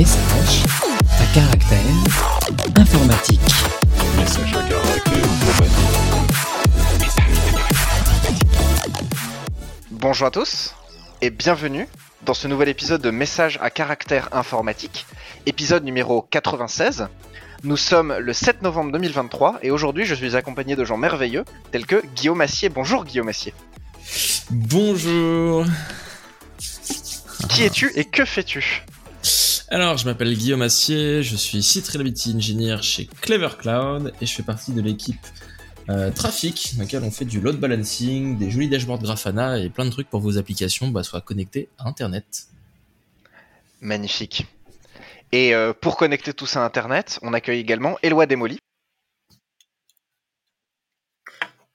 Message à caractère informatique. Message à caractère informatique. Bonjour à tous et bienvenue dans ce nouvel épisode de Message à caractère informatique, épisode numéro 96. Nous sommes le 7 novembre 2023 et aujourd'hui je suis accompagné de gens merveilleux tels que Guillaume Massier. Bonjour Guillaume Massier. Bonjour. Qui es-tu et que fais-tu? Alors, je m'appelle Guillaume Assier, je suis Site Reliability Engineer chez Clever Cloud et je fais partie de l'équipe euh, Trafic, dans laquelle on fait du load balancing, des jolis dashboards Grafana et plein de trucs pour vos applications bah, soient connectées à Internet. Magnifique. Et euh, pour connecter tout ça à Internet, on accueille également Éloi Desmoli.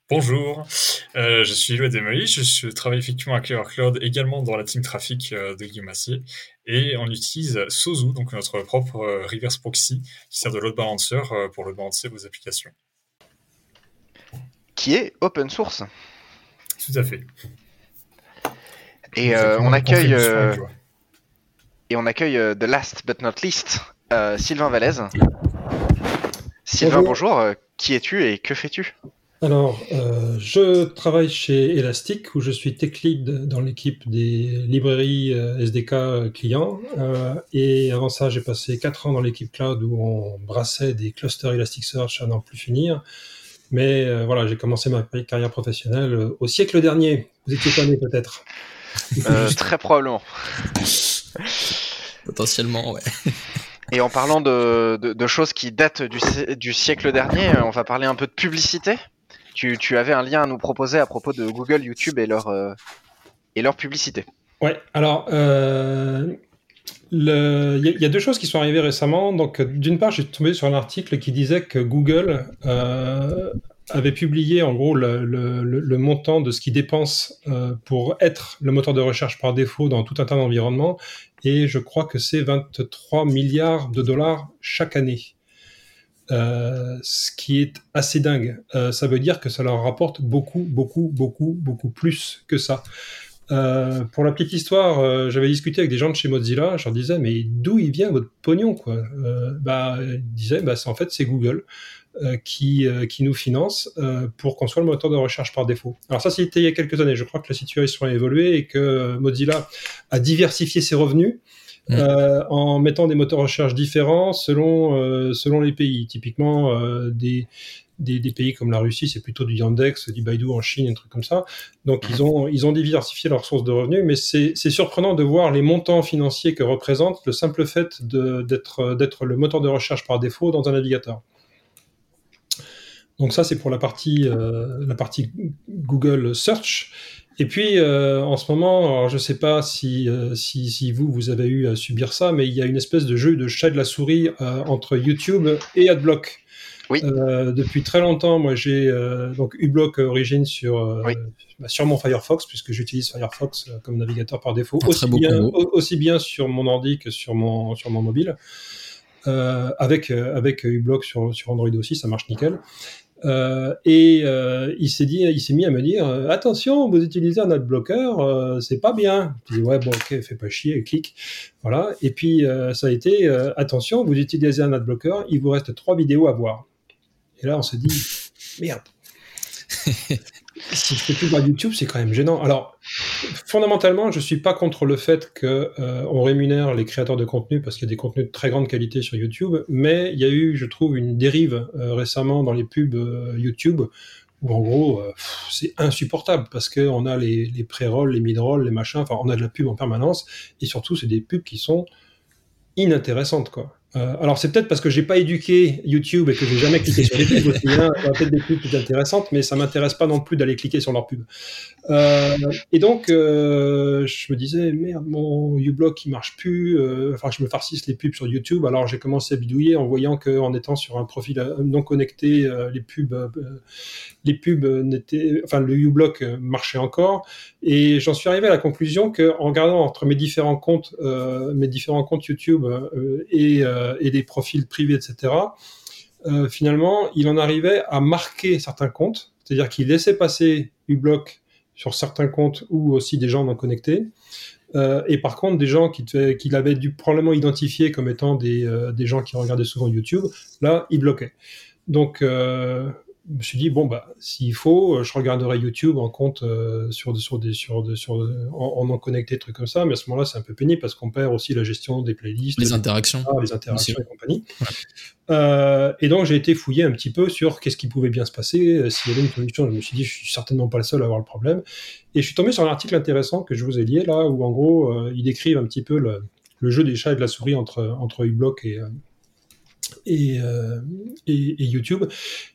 Bonjour, euh, je suis Louis Desmoli, je, je travaille effectivement à Clever Cloud, également dans la team trafic euh, de Guillaume Assier, et on utilise Sozu, donc notre propre euh, reverse proxy, qui sert de load balancer euh, pour load balancer vos applications. qui est open source. Tout à fait. Et euh, on accueille euh, et on accueille euh, the last but not least euh, Sylvain Vallès. Sylvain, Bonjour. bonjour. qui es-tu et que fais-tu? Alors, euh, je travaille chez Elastic où je suis tech lead dans l'équipe des librairies euh, SDK clients. Euh, et avant ça, j'ai passé 4 ans dans l'équipe cloud où on brassait des clusters Elasticsearch à n'en plus finir. Mais euh, voilà, j'ai commencé ma carrière professionnelle au siècle dernier. Vous étiez pas né peut-être. Euh, Très probablement. Potentiellement, ouais. Et en parlant de, de- de choses qui datent du, si- du siècle dernier, on va parler un peu de publicité. Tu, tu avais un lien à nous proposer à propos de Google, YouTube et leur, euh, et leur publicité. Ouais, alors, euh, il il y a deux choses qui sont arrivées récemment. Donc, euh, d'une part, j'ai tombé sur un article qui disait que Google euh, avait publié en gros le, le- montant de ce qu'il dépense euh, pour être le moteur de recherche par défaut dans tout un tas d'environnements. Et je crois que c'est 23 milliards de dollars chaque année. Euh, ce qui est assez dingue. Euh, ça veut dire que ça leur rapporte beaucoup, beaucoup, beaucoup, beaucoup plus que ça. Euh, pour la petite histoire, j'avais discuté avec des gens de chez Mozilla. Je leur disais, mais d'où il vient votre pognon, quoi? Bah, ils disaient, bah, en fait c'est Google qui qui nous finance pour qu'on soit le moteur de recherche par défaut. Alors ça, c'était il y a quelques années. Je crois que la situation a évolué et que Mozilla a diversifié ses revenus. Mm. euh, en mettant des moteurs de recherche différents selon euh, selon les pays. Typiquement, euh, des, des, des pays comme la Russie, c'est plutôt du Yandex, du Baidu en Chine, un truc comme ça. Donc ils ont ils ont diversifié leurs sources de revenus, mais c'est surprenant de voir les montants financiers que représente le simple fait d'être d'être le moteur de recherche par défaut dans un navigateur. Donc ça c'est pour la partie euh, la partie Google Search. Et puis euh, en ce moment, alors je sais pas si, euh, si si vous vous avez eu à subir ça, mais il y a une espèce de jeu de chat de la souris euh, entre YouTube et AdBlock. Oui. Euh, depuis très longtemps, moi j'ai euh, donc uBlock origine sur euh, Oui. bah, sur mon Firefox puisque j'utilise Firefox euh, comme navigateur par défaut, aussi bien aussi bien sur mon ordi que sur mon sur mon mobile. Euh, avec euh, avec uBlock sur sur Android aussi, ça marche nickel. Euh, et euh, il s'est dit, il s'est mis à me dire, euh, attention, vous utilisez un euh, c'est pas bien. Je dis ouais, bon, ok, fais pas chier, clique, voilà. Et puis ça a été, attention, vous utilisez un adblocker, il vous reste trois vidéos à voir. Et là, on s'est dit, merde. si je fais plus voir YouTube, c'est quand même gênant. Alors, fondamentalement, je suis pas contre le fait que euh, rémunère les créateurs de contenu parce qu'il y a des contenus de très grande qualité sur YouTube, mais il y a eu, je trouve, une dérive euh, récemment dans les pubs euh, YouTube où en gros, c'est insupportable parce que on a les, les pré-rolls, les mid-rolls, les machins, enfin, on a de la pub en permanence et surtout, c'est des pubs qui sont inintéressantes, quoi. Euh, alors c'est peut-être parce que j'ai pas éduqué YouTube et que j'ai jamais cliqué sur les pubs aussi. Hein. Il y a peut-être des pubs plus intéressantes, mais ça m'intéresse pas non plus d'aller cliquer sur leurs pubs. Euh, et donc euh, je me disais merde, mon uBlock il marche plus. Enfin je me farcisse les pubs sur YouTube. Alors j'ai commencé à bidouiller en voyant que en étant sur un profil non connecté, les pubs, les pubs n'étaient, enfin le uBlock marchait encore. Et j'en suis arrivé à la conclusion que en regardant entre mes différents comptes, mes différents comptes YouTube et, et les profils privés, etc. euh, finalement, il en arrivait à marquer certains comptes, c'est-à-dire qu'il laissait passer uBlock sur certains comptes ou aussi des gens non connectés. Euh, et par contre, des gens qu'il qui avait dû probablement identifier comme étant des, euh, des gens qui regardaient souvent YouTube, là, il bloquait. Donc, euh, je me suis dit bon bah s'il faut, euh, je regarderai YouTube en compte euh, sur sur des sur sur en, en non connecté trucs comme ça. Mais à ce moment-là, c'est un peu pénible parce qu'on perd aussi la gestion des playlists, Les des- interactions. ah, les interactions Aussi. et compagnie. Euh, et donc j'ai été fouiller un petit peu sur qu'est-ce qui pouvait bien se passer, euh, s'il y avait une solution. Je me suis dit, je suis certainement pas le seul à avoir le problème. Et je suis tombé sur un article intéressant que je vous ai lié là, où en gros euh, ils décrivent un petit peu le, le jeu des chats et de la souris entre entre uBlock et euh, et, euh, et, et YouTube.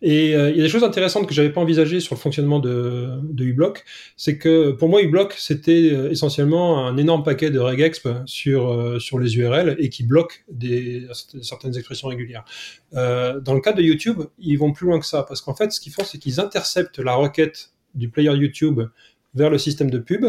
Et euh, il y a des choses intéressantes que j'avais pas envisagées sur le fonctionnement de, de uBlock. C'est que pour moi, uBlock, c'était euh, essentiellement un énorme paquet de regexp sur, sur les URL et qui bloque des, certaines expressions régulières. Dans le cas de YouTube, ils vont plus loin que ça parce qu'en fait, ce qu'ils font, c'est qu'ils interceptent la requête du player YouTube vers le système de pub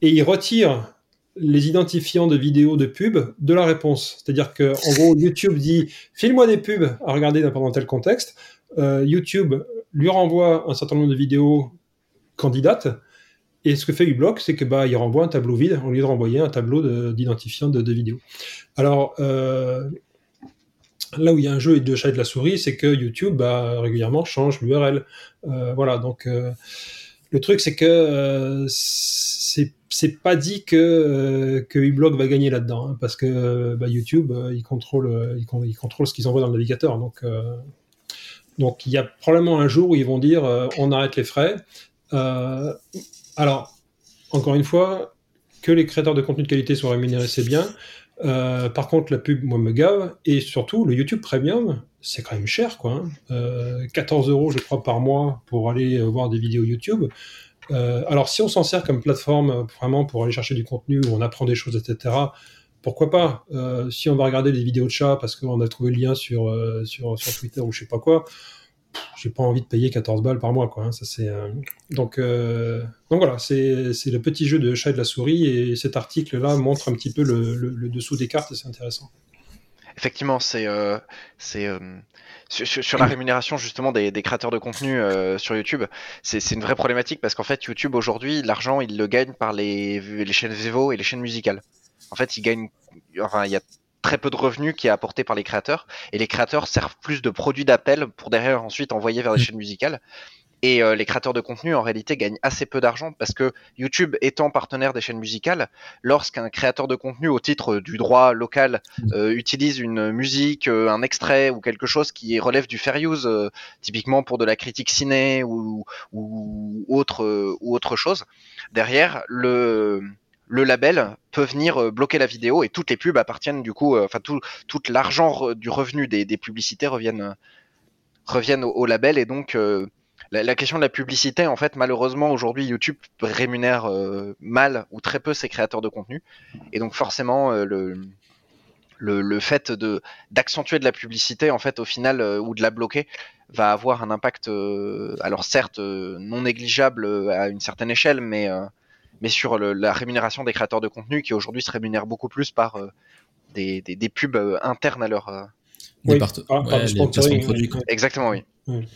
et ils retirent les identifiants de vidéos de pub de la réponse. C'est-à-dire que, gros, YouTube dit file-moi des pubs à regarder pendant tel contexte. Euh, YouTube lui renvoie un certain nombre de vidéos candidates. Et ce que fait uBlock, c'est que bah il renvoie un tableau vide au lieu de renvoyer un tableau de- d'identifiants de, vidéos. Alors euh, là où il y a un jeu et de chat et de la souris, c'est que YouTube bah, régulièrement change l'URL. Euh, voilà, donc le truc c'est que c'est c'est pas dit que euh, que uBlock va gagner là-dedans, hein, parce que bah, YouTube euh, il contrôle euh, il, con- il contrôle ce qu'ils envoient dans le navigateur, donc euh, donc il y a probablement un jour où ils vont dire euh, on arrête les frais. Euh, alors encore une fois, que les créateurs de contenu de qualité soient rémunérés, c'est bien. Euh, par contre, la pub, moi, me gave. Et surtout, le YouTube Premium, c'est quand même cher, quoi. hein. Euh, 14 euros, je crois, par mois pour aller euh, voir des vidéos YouTube. Euh, alors, si on s'en sert comme plateforme euh, vraiment pour aller chercher du contenu où on apprend des choses, etc., pourquoi pas Euh, Si on va regarder des vidéos de chats parce qu'on a trouvé le lien sur, sur, Twitter ou je sais pas quoi, j'ai pas envie de payer 14 balles par mois, quoi. hein. Ça, c'est, donc, donc voilà, c'est le petit jeu de chat et de la souris et cet article-là montre un petit peu le, le- dessous des cartes et c'est intéressant. Effectivement, c'est c'est sur, la rémunération justement des, des créateurs de contenu euh, sur YouTube, c'est une vraie problématique parce qu'en fait YouTube aujourd'hui l'argent il le gagne par les, les chaînes Vivo et les chaînes musicales. En fait, il gagne, enfin il y a très peu de revenus qui est apporté par les créateurs et les créateurs servent plus de produits d'appel pour derrière ensuite envoyer vers les chaînes musicales. Et euh, les créateurs de contenu en réalité gagnent assez peu d'argent parce que YouTube étant partenaire des chaînes musicales, lorsqu'un créateur de contenu au titre du droit local euh, utilise une musique, euh, un extrait ou quelque chose qui relève du fair use, euh, typiquement pour de la critique ciné ou, ou autre euh, ou autre chose, derrière le le label peut venir euh, bloquer la vidéo et toutes les pubs appartiennent du coup, euh, enfin tout, tout l'argent du revenu des, des publicités reviennent euh, reviennent au, au label et donc euh, la, la question de la publicité en fait malheureusement aujourd'hui YouTube rémunère euh, mal ou très peu ses créateurs de contenu. Et donc forcément euh, le le, le fait de d'accentuer de la publicité en fait au final euh, ou de la bloquer va avoir un impact euh, alors certes euh, non négligeable euh, à une certaine échelle mais euh, mais sur le- la rémunération des créateurs de contenu qui aujourd'hui se rémunèrent beaucoup plus par euh, des, des, des pubs euh, internes à leur euh, Des Oui, par- par ouais, les sponsoring, produits, exactement oui Ouais.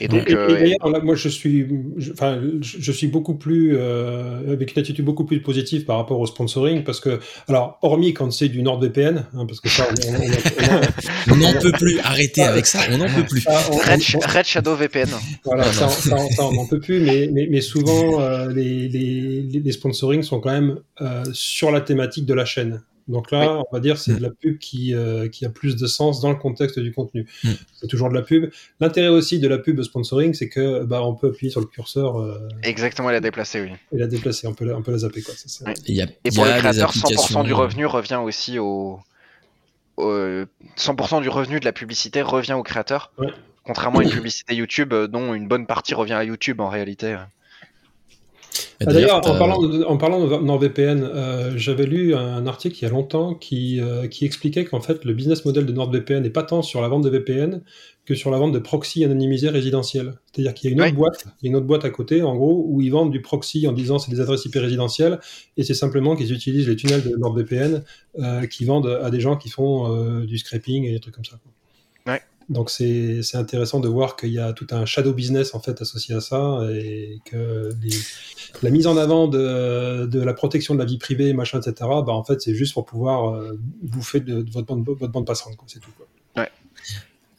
et donc Et, et euh, là, moi, je suis, je, enfin, je, je suis beaucoup plus euh, avec une attitude beaucoup plus positive par rapport au sponsoring, parce que, alors, hormis quand c'est du NordVPN, hein, parce que ça, on, on- on- On n'en peut plus. Arrêtez avec ça. On n'en peut plus. ça, on- Red, on- Red Shadow VPN Voilà, Ah, ça, non. ça, ça, on n'en peut plus, mais, mais, mais souvent, euh, les, les, les sponsorings sont quand même euh, sur la thématique de la chaîne. Donc là, on va dire, c'est de la pub qui, euh, qui a plus de sens dans le contexte du contenu. Mm. C'est toujours de la pub. L'intérêt aussi de la pub sponsoring, c'est que bah, on peut appuyer sur le curseur euh, exactement elle a déplacé oui et la déplacer, on peut la, on peut la zapper. Quoi. Ça, c'est- Ouais. Il y a, Et il y pour a les créateurs, 100% applications. du revenu revient aussi au, au- 100% du revenu de la publicité revient au créateur. Ouais. Contrairement à une publicité YouTube euh, dont une bonne partie revient à YouTube en réalité. Ah, D'ailleurs, en parlant en parlant de NordVPN, euh, j'avais lu un article il y a longtemps qui, euh, qui expliquait qu'en fait, le business model de NordVPN n'est pas tant sur la vente de VPN que sur la vente de proxy anonymisés résidentiels. C'est-à-dire qu'il y a une autre boîte, il y a une autre boîte à côté, en gros, où ils vendent du proxy en disant c'est des adresses IP résidentielles, et c'est simplement qu'ils utilisent les tunnels de NordVPN euh, qui vendent à des gens qui font euh, du scraping et des trucs comme ça. quoi. Ouais. Donc c'est c'est intéressant de voir qu'il y a tout un shadow business en fait associé à ça et que les, la mise en avant de, de la protection de la vie privée, machin, etc. Bah en fait, c'est juste pour pouvoir euh, bouffer de, de votre bande, votre bande passante, quoi. C'est tout. Quoi.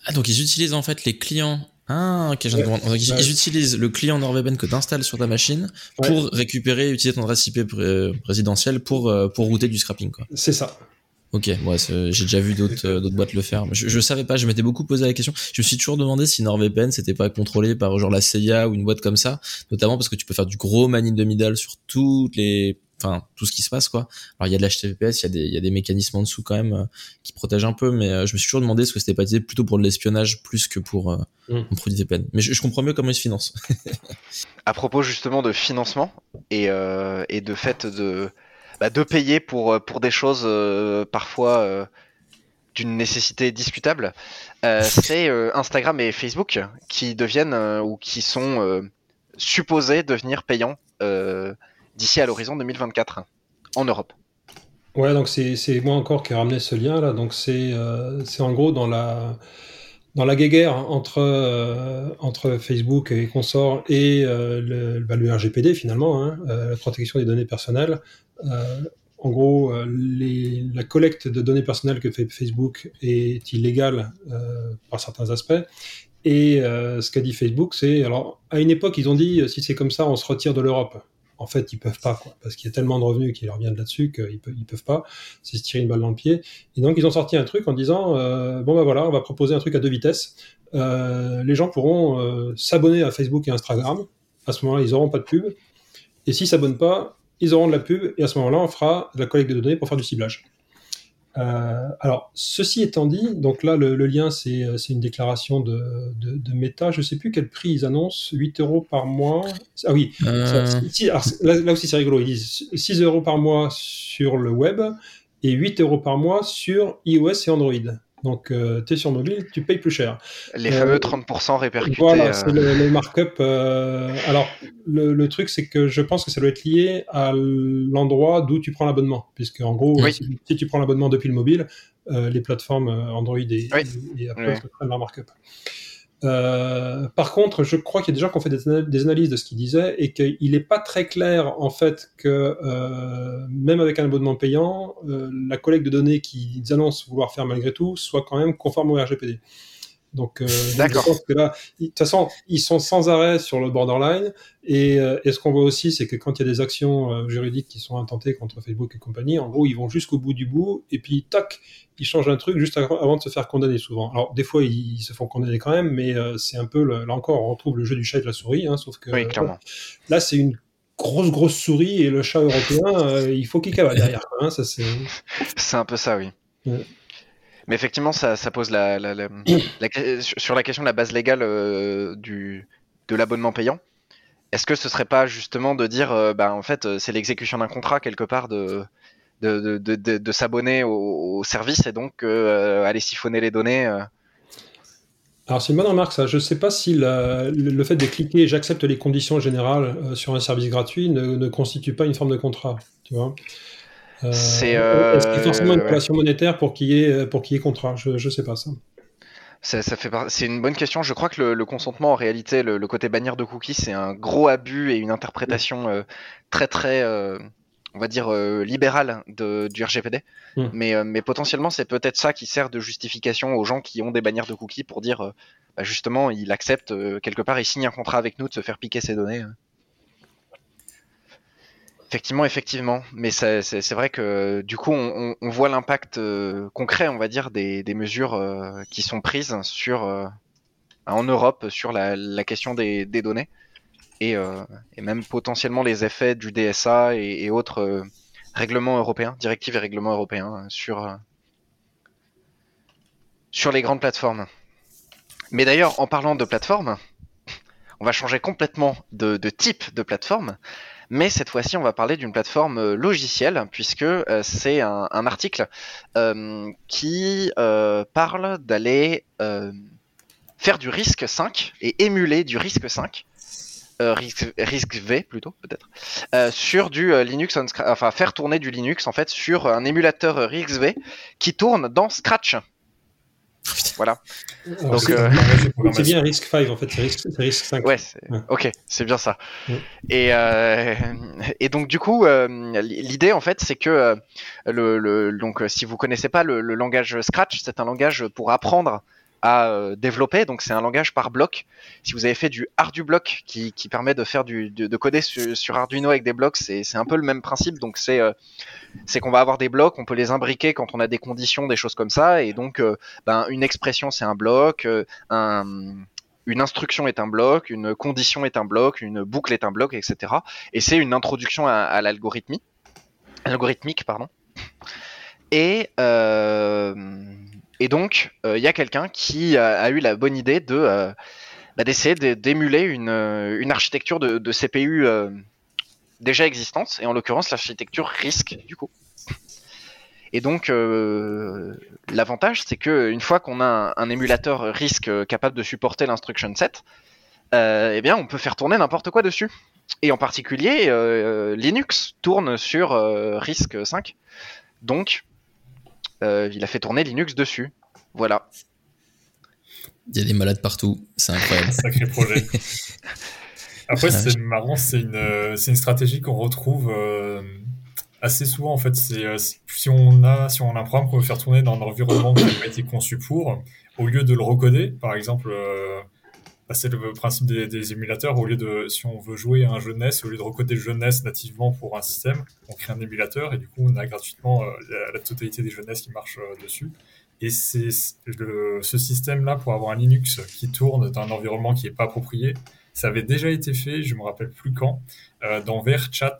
Ah, donc ils utilisent en fait les clients. Ah, ok, de Ouais. comprendre. Donc, ils, Ouais. ils utilisent le client NordVPN que tu installes sur ta machine Ouais. pour récupérer et utiliser ton adresse IP pré- présidentielle pour, euh, pour router du scrapping, quoi. C'est ça. Ok, ouais, c'est- j'ai déjà vu d'autres euh, d'autres boîtes le faire. Je, je savais pas, je m'étais beaucoup posé la question. Je me suis toujours demandé si NordVPN c'était pas contrôlé par genre la CIA ou une boîte comme ça, notamment parce que tu peux faire du gros man in the middle sur toutes les, enfin tout ce qui se passe quoi. Alors il y a de l'HTTPS, il y a des il y a des mécanismes en dessous quand même euh, qui protègent un peu, mais euh, je me suis toujours demandé ce que c'était pas utilisé plutôt pour de l'espionnage plus que pour euh, Mm. un produit VPN. Mais je, je comprends mieux comment ils se financent. à propos justement de financement et, euh, et de fait de, bah, de payer pour, euh, pour des choses euh, parfois euh, d'une nécessité discutable, c'est Instagram et Facebook qui deviennent ou qui sont supposés devenir payants d'ici à l'horizon 2024 en Europe. Ouais, donc c'est moi encore qui ai ramené ce lien là. Donc c'est euh, en gros dans la dans la guéguerre entre euh, entre Facebook et consorts et euh, le, bah, le RGPD finalement, hein, la protection des données personnelles. Euh, en gros, euh, la collecte de données personnelles que fait Facebook est illégale euh, par certains aspects. Et ce qu'a dit Facebook, c'est alors à une époque ils ont dit si c'est comme ça, on se retire de l'Europe. En fait, ils peuvent pas, quoi, parce qu'il y a tellement de revenus qui leur viennent là-dessus qu'ils peuvent, ils peuvent pas. C'est se tirer une balle dans le pied. Et donc, ils ont sorti un truc en disant bon, ben voilà, on va proposer un truc à deux vitesses. Les gens pourront s'abonner à Facebook et Instagram. À ce moment-là, ils auront pas de pub. Et s'ils s'abonnent pas, ils auront de la pub. Et à ce moment-là, on fera de la collecte de données pour faire du ciblage. Euh, alors, ceci étant dit, donc là, le, le lien, c'est euh, c'est une déclaration de, de, de Meta. Je sais plus quel prix ils annoncent. 8 euros par mois. Ah oui, Euh, ça, si- alors, là, là aussi, c'est rigolo. Ils disent 6 euros par mois sur le web et 8 euros par mois sur iOS et Android. Donc, tu es sur mobile, tu payes plus cher. Les Euh, fameux 30% répercutés. Voilà, euh, c'est le, le markup. euh, alors, le, le truc, c'est que je pense que ça doit être lié à l'endroit d'où tu prends l'abonnement. Puisque, en gros, Oui. si, si tu prends l'abonnement depuis le mobile, euh, les plateformes euh, Android et, Oui. et Apple Oui. prennent leur markup. Euh, par contre, je crois qu'il y a des gens qui fait des analyses de ce qu'il disait et qu'il n'est pas très clair en fait que euh, même avec un abonnement payant, euh, la collecte de données qu'ils annoncent vouloir faire malgré tout soit quand même conforme au RGPD. Donc, euh, donc D'accord. je pense que là, ils- de toute façon, ils sont sans arrêt sur le borderline. Et, euh, et ce qu'on voit aussi, c'est que quand il y a des actions euh, juridiques qui sont intentées contre Facebook et compagnie, en gros, ils vont jusqu'au bout du bout, et puis tac, ils changent un truc juste avant de se faire condamner souvent. Alors des fois, ils, ils se font condamner quand même, mais c'est un peu, le- là encore, on retrouve le jeu du chat et de la souris, hein, sauf que Oui, clairement. là, c'est une grosse grosse souris et le chat européen, il faut qu'il cavale derrière. hein, c'est. C'est un peu ça, oui. Ouais. Mais effectivement, ça, ça pose la, la- la- la- sur la question de la base légale euh, du, de l'abonnement payant. Est-ce que ce serait pas justement de dire, euh, bah, en fait, c'est l'exécution d'un contrat quelque part de, de, de, de, s'abonner au, au service et donc euh, aller siphonner les données Alors c'est une bonne remarque ça. Je sais pas si la- le, le fait de cliquer j'accepte les conditions générales sur un service gratuit ne, ne constitue pas une forme de contrat, tu vois? Euh, C'est, euh, Est-ce qu'il y a forcément une relation monétaire pour qu'il y ait pour qu'il y ait contrat? Je je sais pas ça. Ça, ça fait par- C'est une bonne question. Je crois que le, le consentement, en réalité, le, le côté bannière de cookies, c'est un gros abus et une interprétation euh, très très, euh, on va dire, euh, libérale de, du RGPD. Mm. Mais, euh, mais potentiellement, c'est peut-être ça qui sert de justification aux gens qui ont des bannières de cookies pour dire, euh, bah, justement, il accepte euh, quelque part, il signe un contrat avec nous de se faire piquer ses données. Effectivement, effectivement. Mais c'est vrai que du coup, on, voit l'impact euh, concret, on va dire, des, mesures euh, qui sont prises euh, en Europe sur la, question des, données et, même potentiellement les effets du DSA et, autres règlements européens, directives et règlements européens sur, sur les grandes plateformes. Mais d'ailleurs, en parlant de plateformes, on va changer complètement de type de plateforme. Mais cette fois-ci, on va parler d'une plateforme euh, logicielle, puisque euh, c'est un, article euh, qui parle d'aller faire du risque 5 et émuler du risque 5, euh, risque, risque V plutôt peut-être, sur du Linux, on enfin faire tourner du Linux en fait sur un émulateur RxV qui tourne dans Scratch. Voilà. Donc, c'est euh, bien Risk 5 en fait, c'est Risk, Risk 5. Ouais, ok, c'est bien ça. Ouais. Et, euh, et donc du coup, euh, l'idée en fait, c'est que euh, le, le- donc si vous connaissez pas le, le langage Scratch, c'est un langage pour apprendre à euh, développer. Donc c'est un langage par bloc. Si vous avez fait du ArduBlock qui, qui permet de faire du de, de coder sur, Arduino avec des blocs, c'est un peu le même principe. Donc c'est euh, c'est qu'on va avoir des blocs, on peut les imbriquer quand on a des conditions, des choses comme ça. Et donc euh, ben, une expression c'est un bloc, un une instruction est un bloc, une condition est un bloc, une boucle est un bloc, etc. Et c'est une introduction à, à algorithmique, pardon. Et, et donc, euh, il y a quelqu'un qui a, a eu la bonne idée de euh, bah, d'essayer de- d'émuler une, euh, une architecture de, CPU euh, déjà existante, et en l'occurrence l'architecture RISC, du coup. Et donc, euh, l'avantage, c'est que une fois qu'on a un, émulateur RISC euh, capable de supporter l'instruction set, euh, eh bien, on peut faire tourner n'importe quoi dessus. Et en particulier, euh, Linux tourne sur euh, RISC 5. Donc, euh, il a fait tourner Linux dessus. Voilà. Il y a des malades partout, c'est incroyable. Sacré projet. Après, c'est marrant, c'est une, euh, c'est une stratégie qu'on retrouve euh, assez souvent. En fait, euh, c'est- si on a si on a un programme qu'on veut faire tourner dans un environnement qui n'a pas été conçu pour, au lieu de le recoder, par exemple, euh, c'est le principe des, émulateurs. Au lieu de si on veut jouer à un jeu NES, au lieu de recoder le jeu NES nativement pour un système, on crée un émulateur et du coup, on a gratuitement euh, la, totalité des jeux NES qui marchent euh, dessus. Et c'est ce système-là pour avoir un Linux qui tourne dans un environnement qui n'est pas approprié. Ça avait déjà été fait, je me rappelle plus quand, euh, dans VRChat,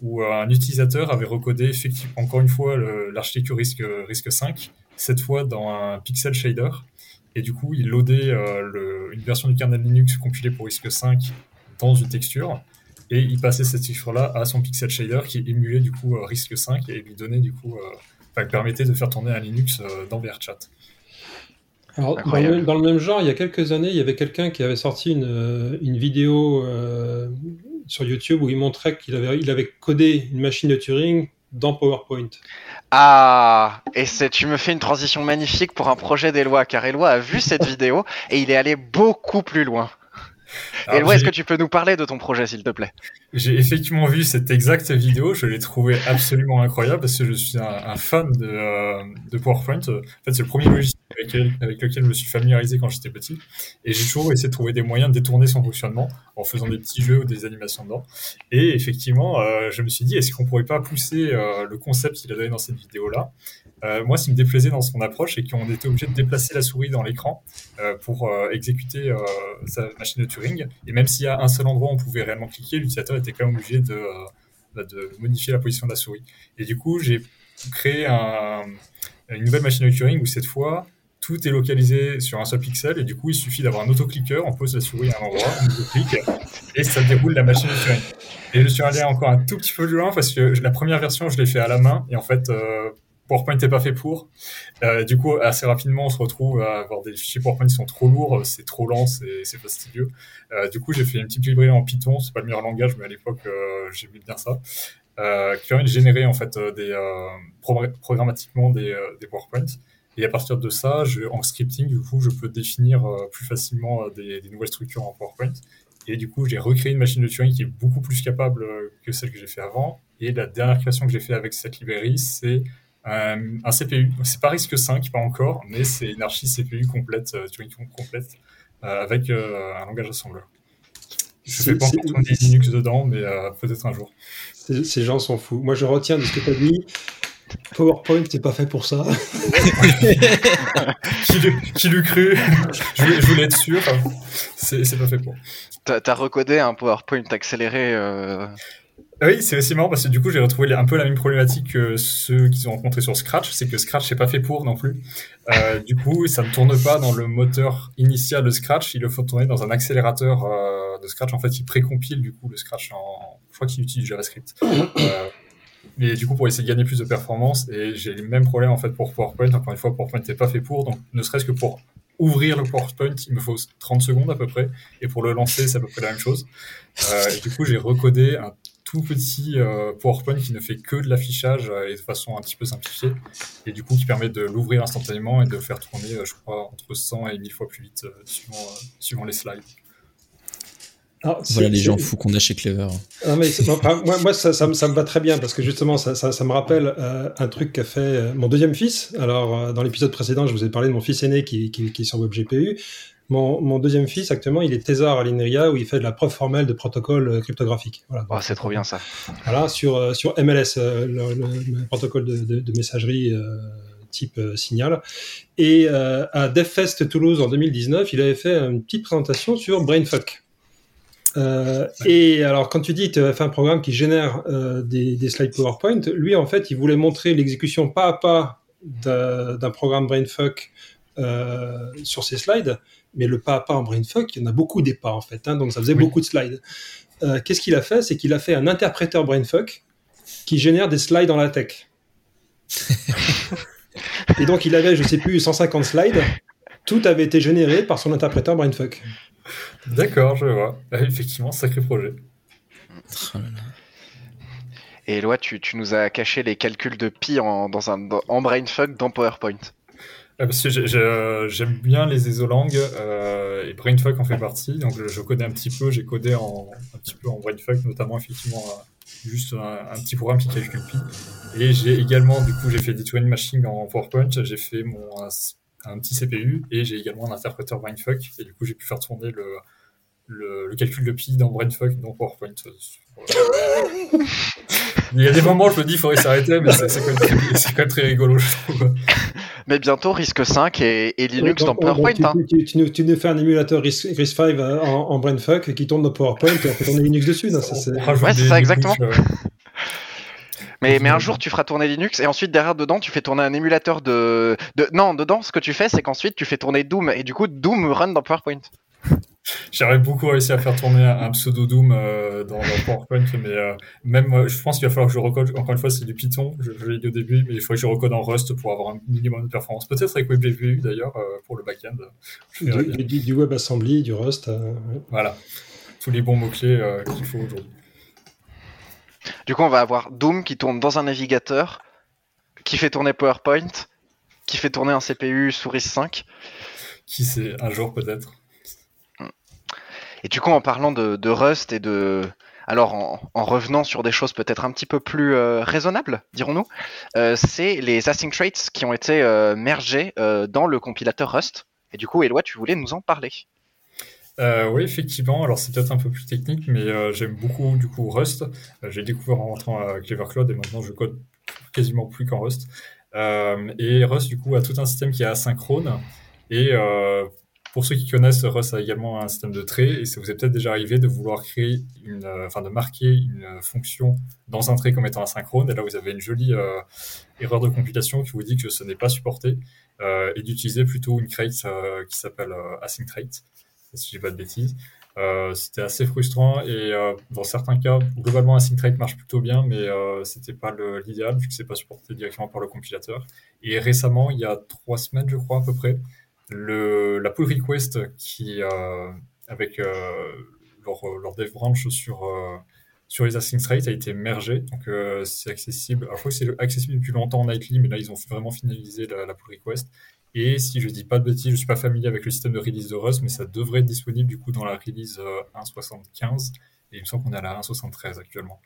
où un utilisateur avait recodé effectivement encore une fois l'architecture RISC, RISC 5, cette fois dans un pixel shader. Et du coup, il loadait euh, le- une version du kernel Linux compilée pour RISC 5 dans une texture. Et il passait cette texture-là à son pixel shader qui émulait du coup euh, RISC 5 et lui donnait du coup, euh, enfin, permettait de faire tourner un Linux euh, dans VRChat. Alors, dans le, dans le même genre, il y a quelques années, il y avait quelqu'un qui avait sorti une, une vidéo euh, sur YouTube où il montrait qu'il avait, il avait codé une machine de Turing dans PowerPoint. Ah, et tu me fais une transition magnifique pour un projet d'Eloi, car Eloi a vu cette vidéo et il est allé beaucoup plus loin. Eloi, est-ce que tu peux nous parler de ton projet, s'il te plaît? J'ai effectivement vu cette exacte vidéo, je l'ai trouvée absolument incroyable parce que je suis un, un fan de, euh, de PowerPoint. En fait, c'est le premier logiciel avec, lequel- je me suis familiarisé quand j'étais petit. Et j'ai toujours essayé de trouver des moyens de détourner son fonctionnement en faisant des petits jeux ou des animations dedans. Et effectivement, euh, je me suis dit, est-ce qu'on pourrait pas pousser euh, le concept qu'il a donné dans cette vidéo-là? Euh, Moi, ce qui me déplaisait dans son approche, c'est qu'on était obligé de déplacer la souris dans l'écran pour exécuter sa machine de Turing. Et même s'il y a un seul endroit où on pouvait réellement cliquer, l'utilisateur était quand même obligé de, bah, modifier la position de la souris. Et du coup, j'ai créé un- une nouvelle machine de Turing où cette fois, tout est localisé sur un seul pixel. Et du coup, il suffit d'avoir un autocliqueur, on pose la souris à un endroit, on clique et ça déroule la machine Turing. Et je suis allé encore un tout petit peu loin parce que la première version, je l'ai fait à la main. Et en fait, euh, PowerPoint n'était pas fait pour. Euh, du coup, assez rapidement, on se retrouve à avoir des fichiers PowerPoint qui sont trop lourds, c'est trop lent, c'est fastidieux. Euh, du coup, j'ai fait une petite librairie en Python, c'est pas le meilleur langage, mais à l'époque, j'aimais bien ça, qui permet de générer en fait des progr- programmatiquement des, des PowerPoint. Et à partir de ça, je, en scripting, du coup, je peux définir euh, plus facilement euh, des, des nouvelles structures en PowerPoint. Et du coup, j'ai recréé une machine de Turing qui est beaucoup plus capable euh, que celle que j'ai fait avant. Et la dernière création que j'ai fait avec cette librairie, c'est un, un CPU. C'est pas risque 5, pas encore, mais c'est une archi CPU complète, euh, Turing complète, euh, avec euh, un langage assembleur. Je C'est- fais pas encore tourner Linux dedans, mais euh, peut-être un jour. Ces, ces gens sont fous. Moi, je retiens de ce que tu as dit. PowerPoint, c'est pas fait pour ça. qui l'eût- qui l'eût cru je, voulais, je voulais être sûr. C'est pas fait pour. T'as recodé un PowerPoint accéléré. euh, Oui, c'est aussi marrant parce que du coup, j'ai retrouvé un peu la même problématique que ceux qu'ils ont rencontrés sur Scratch, c'est que Scratch n'est pas fait pour non plus. Euh, du coup, ça ne tourne pas dans le moteur initial de Scratch, il le faut tourner dans un accélérateur euh, de Scratch. En fait, il précompile du coup le Scratch en. Je crois qu'il utilise JavaScript. Euh, mais du coup, pour essayer de gagner plus de performance, et j'ai les mêmes problèmes en fait pour PowerPoint. Encore une fois, PowerPoint n'est pas fait pour, donc ne serait-ce que pour ouvrir le PowerPoint, il me faut 30 secondes à peu près, et pour le lancer, c'est à peu près la même chose. Euh, et du coup, j'ai recodé un tout petit euh, PowerPoint qui ne fait que de l'affichage euh, et de façon un petit peu simplifiée, et du coup qui permet de l'ouvrir instantanément et de faire tourner, euh, je crois, entre 100 et 1000 fois plus vite suivant, suivant les slides. C'est- Voilà les gens fous qu'on a chez Clever. Ah, mais enfin, moi, moi, ça, ça, me- ça me va très bien parce que justement, ça, ça, ça me rappelle euh, un truc qu'a fait euh, mon deuxième fils. Alors, euh, dans l'épisode précédent, je vous ai parlé de mon fils aîné qui, qui, qui est sur WebGPU. Mon, mon deuxième fils, actuellement, il est thésard à l'INRIA où il fait de la preuve formelle de protocole cryptographique. Voilà, Oh, c'est trop bien ça. Voilà, sur, euh, sur MLS, euh, le, le- le protocole de, de- de messagerie euh, type euh, Signal. Et euh, à DevFest Toulouse en 2019, il avait fait une petite présentation sur Brainfuck. Euh, et alors, quand tu dis tu as fait un programme qui génère euh, des, des slides PowerPoint, lui, en fait, il voulait montrer l'exécution pas à pas d'un programme Brainfuck euh, sur ses slides. Mais le pas à pas en Brainfuck, il y en a beaucoup des pas, en fait. hein, donc, ça faisait Oui. beaucoup de slides. Qu'est-ce qu'il a fait? C'est qu'il a fait un interpréteur Brainfuck qui génère des slides en LaTeX. et donc, il avait, je sais plus, 150 slides. Tout avait été généré par son interpréteur Brainfuck. D'accord, je vois. Ah, effectivement, sacré projet. Et Eloi, tu, tu nous as caché les calculs de pi en, dans un, en brainfuck dans PowerPoint. Ah, parce que euh, j'aime bien les isolangues euh, et Brainfuck en fait partie. Donc je, je connais un petit peu, j'ai codé en, un petit peu en Brainfuck, notamment effectivement euh, juste un, un petit programme qui calcule pi. Et j'ai également, du coup, j'ai fait des twin machine en PowerPoint, j'ai fait mon, un, petit CPU et j'ai également un interpréteur Brainfuck. Et du coup, j'ai pu faire tourner le, le, le calcul de pi dans Brainfuck, dans PowerPoint. Il y a des moments où je me dis, il faudrait s'arrêter, mais c'est c'est quand, même très- c'est quand même très rigolo, je trouve. Mais bientôt Risque 5 et, et Linux dans PowerPoint. tu, hein. tu- tu nous, tu nous fais un émulateur RISC, RISC-V euh, en, en Brainfuck qui tourne dans PowerPoint et on peut tourner Linux dessus. non, ça, c'est- On rajoute Ouais, c'est ça, exactement. couches, euh, Mais, mais un jour, tu feras tourner Linux et ensuite, derrière, dedans, tu fais tourner un émulateur de. de... Non, dedans, ce que tu fais, c'est qu'ensuite, tu fais tourner Doom et du coup, Doom run dans PowerPoint. J'aurais beaucoup réussi à faire tourner un, pseudo Doom euh, dans, dans PowerPoint, mais euh, même euh, je pense qu'il va falloir que je recode. Encore une fois, c'est du Python, je, je l'ai dit au début, mais il faut que je recode en Rust pour avoir un minimum de performance. Peut-être avec WebGPU d'ailleurs euh, pour le backend. Du, du- du WebAssembly, du Rust. euh. Voilà, tous les bons mots clés qu'il faut aujourd'hui. Du coup, on va avoir Doom qui tourne dans un navigateur, qui fait tourner PowerPoint, qui fait tourner un CPU sous RISC 5. Qui sait, un jour peut-être. Et du coup, en parlant de, de Rust et de. Alors, en, en revenant sur des choses peut-être un petit peu plus euh, raisonnables, dirons-nous, euh, c'est les async traits qui ont été euh, mergés dans le compilateur Rust. Et du coup, Eloi, tu voulais nous en parler. Euh, oui, effectivement. Alors, c'est peut-être un peu plus technique, mais euh, j'aime beaucoup du coup Rust. Euh, J'ai découvert en rentrant à Clever Cloud et maintenant je code quasiment plus qu'en Rust. Et Rust, du coup, a tout un système qui est asynchrone. Et pour ceux qui connaissent, Rust a également un système de traits. Et ça vous est peut-être déjà arrivé de vouloir créer une, enfin de marquer une fonction dans un trait comme étant asynchrone. Et là, vous avez une jolie erreur de compilation qui vous dit que ce n'est pas supporté et d'utiliser plutôt une crate qui s'appelle async trait si je dis pas de bêtises. Euh, c'était assez frustrant et euh, dans certains cas, globalement, async trait marche plutôt bien, mais euh, c'était pas l'idéal vu que c'est pas supporté directement par le compilateur. Et récemment, il y a trois semaines, je crois à peu près, la pull request qui euh, avec leur, leur dev branch sur sur les async traits a été mergé, donc c'est accessible. Alors je crois que c'est accessible depuis longtemps en Nightly, mais là ils ont vraiment finalisé la, la pull request. Et si je dis pas de bêtises, je suis pas familier avec le système de release de Rust, mais ça devrait être disponible du coup dans la release euh, 1.75. Et il me semble qu'on est à la 1.73 actuellement.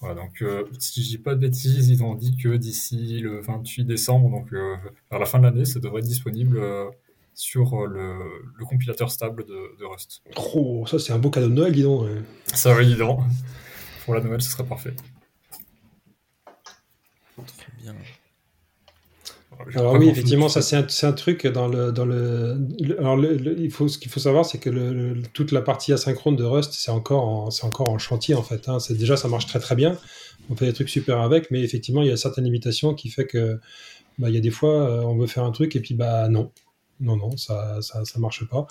Voilà, donc euh, si je dis pas de bêtises, ils ont dit que d'ici le 28 décembre, donc euh, vers la fin de l'année, ça devrait être disponible euh, sur euh, le, le compilateur stable de, de Rust. Oh, ça, c'est un beau cadeau de Noël, dis donc. ouais. Ça va évident. Pour la Noël, ce serait parfait. Très bien. Alors oui, effectivement, ça c'est un, truc dans le dans le. le- alors le- le- il faut ce qu'il faut savoir, c'est que toute la partie asynchrone de Rust, c'est encore en, c'est encore en chantier en fait. hein. C'est déjà ça marche très très bien. On fait des trucs super avec, mais effectivement, il y a certaines limitations qui fait que bah, il y a des fois euh, on veut faire un truc et puis bah non, non non, ça ça, ça marche pas.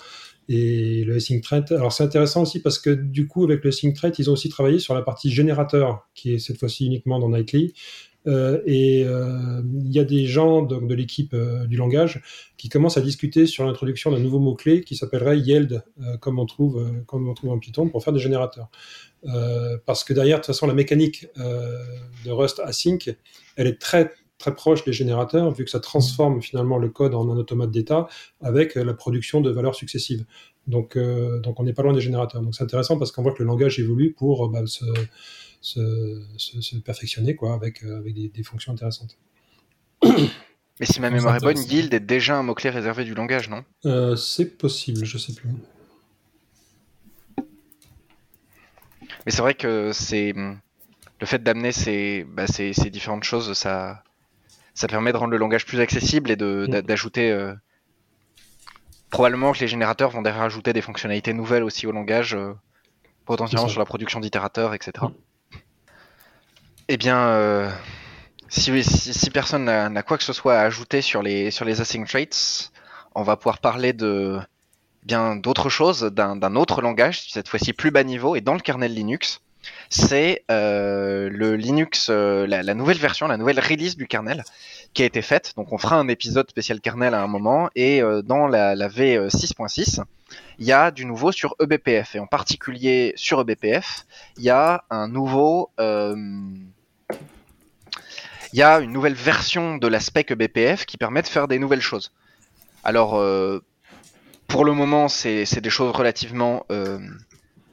Et le async thread, alors c'est intéressant aussi parce que du coup avec le async thread, ils ont aussi travaillé sur la partie générateur qui est cette fois-ci uniquement dans Nightly. Euh, et euh, il y a des gens de l'équipe euh, du langage qui commencent à discuter sur l'introduction d'un nouveau mot-clé qui s'appellerait yield, comme, on trouve, comme on trouve en Python, pour faire des générateurs. Parce que derrière, de toute façon, la mécanique de Rust async, elle est très très proche des générateurs, vu que ça transforme finalement le code en un automate d'état avec la production de valeurs successives. Donc, donc on n'est pas loin des générateurs. Donc c'est intéressant parce qu'on voit que le langage évolue pour bah, se, se, se- se perfectionner quoi, avec, euh, avec des, des fonctions intéressantes. Mais si ma mémoire est bonne, yield est déjà un mot-clé réservé du langage, non? Euh, c'est possible, je sais plus. Mais c'est vrai que c'est le fait d'amener ces, bah, ces, ces différentes choses, ça, ça permet de rendre le langage plus accessible et d'a- d'ajouter. euh, Probablement que les générateurs vont derrière ajouter des fonctionnalités nouvelles aussi au langage, euh, potentiellement sur la production d'itérateurs, etc. Eh bien, euh, si, personne n'a quoi que ce soit à ajouter sur les, sur les async traits, on va pouvoir parler de bien d'autre chose, d'un autre langage, cette fois-ci plus bas niveau et dans le kernel Linux. C'est euh, le Linux, euh, la, nouvelle version, la nouvelle release du kernel qui a été faite. Donc on fera un épisode spécial kernel à un moment et dans la, la V6.6, il y a du nouveau sur eBPF et en particulier sur eBPF, il y a un nouveau il y a une nouvelle version de la spec eBPF qui permet de faire des nouvelles choses. Alors, euh, pour le moment, c'est c'est des choses relativement euh,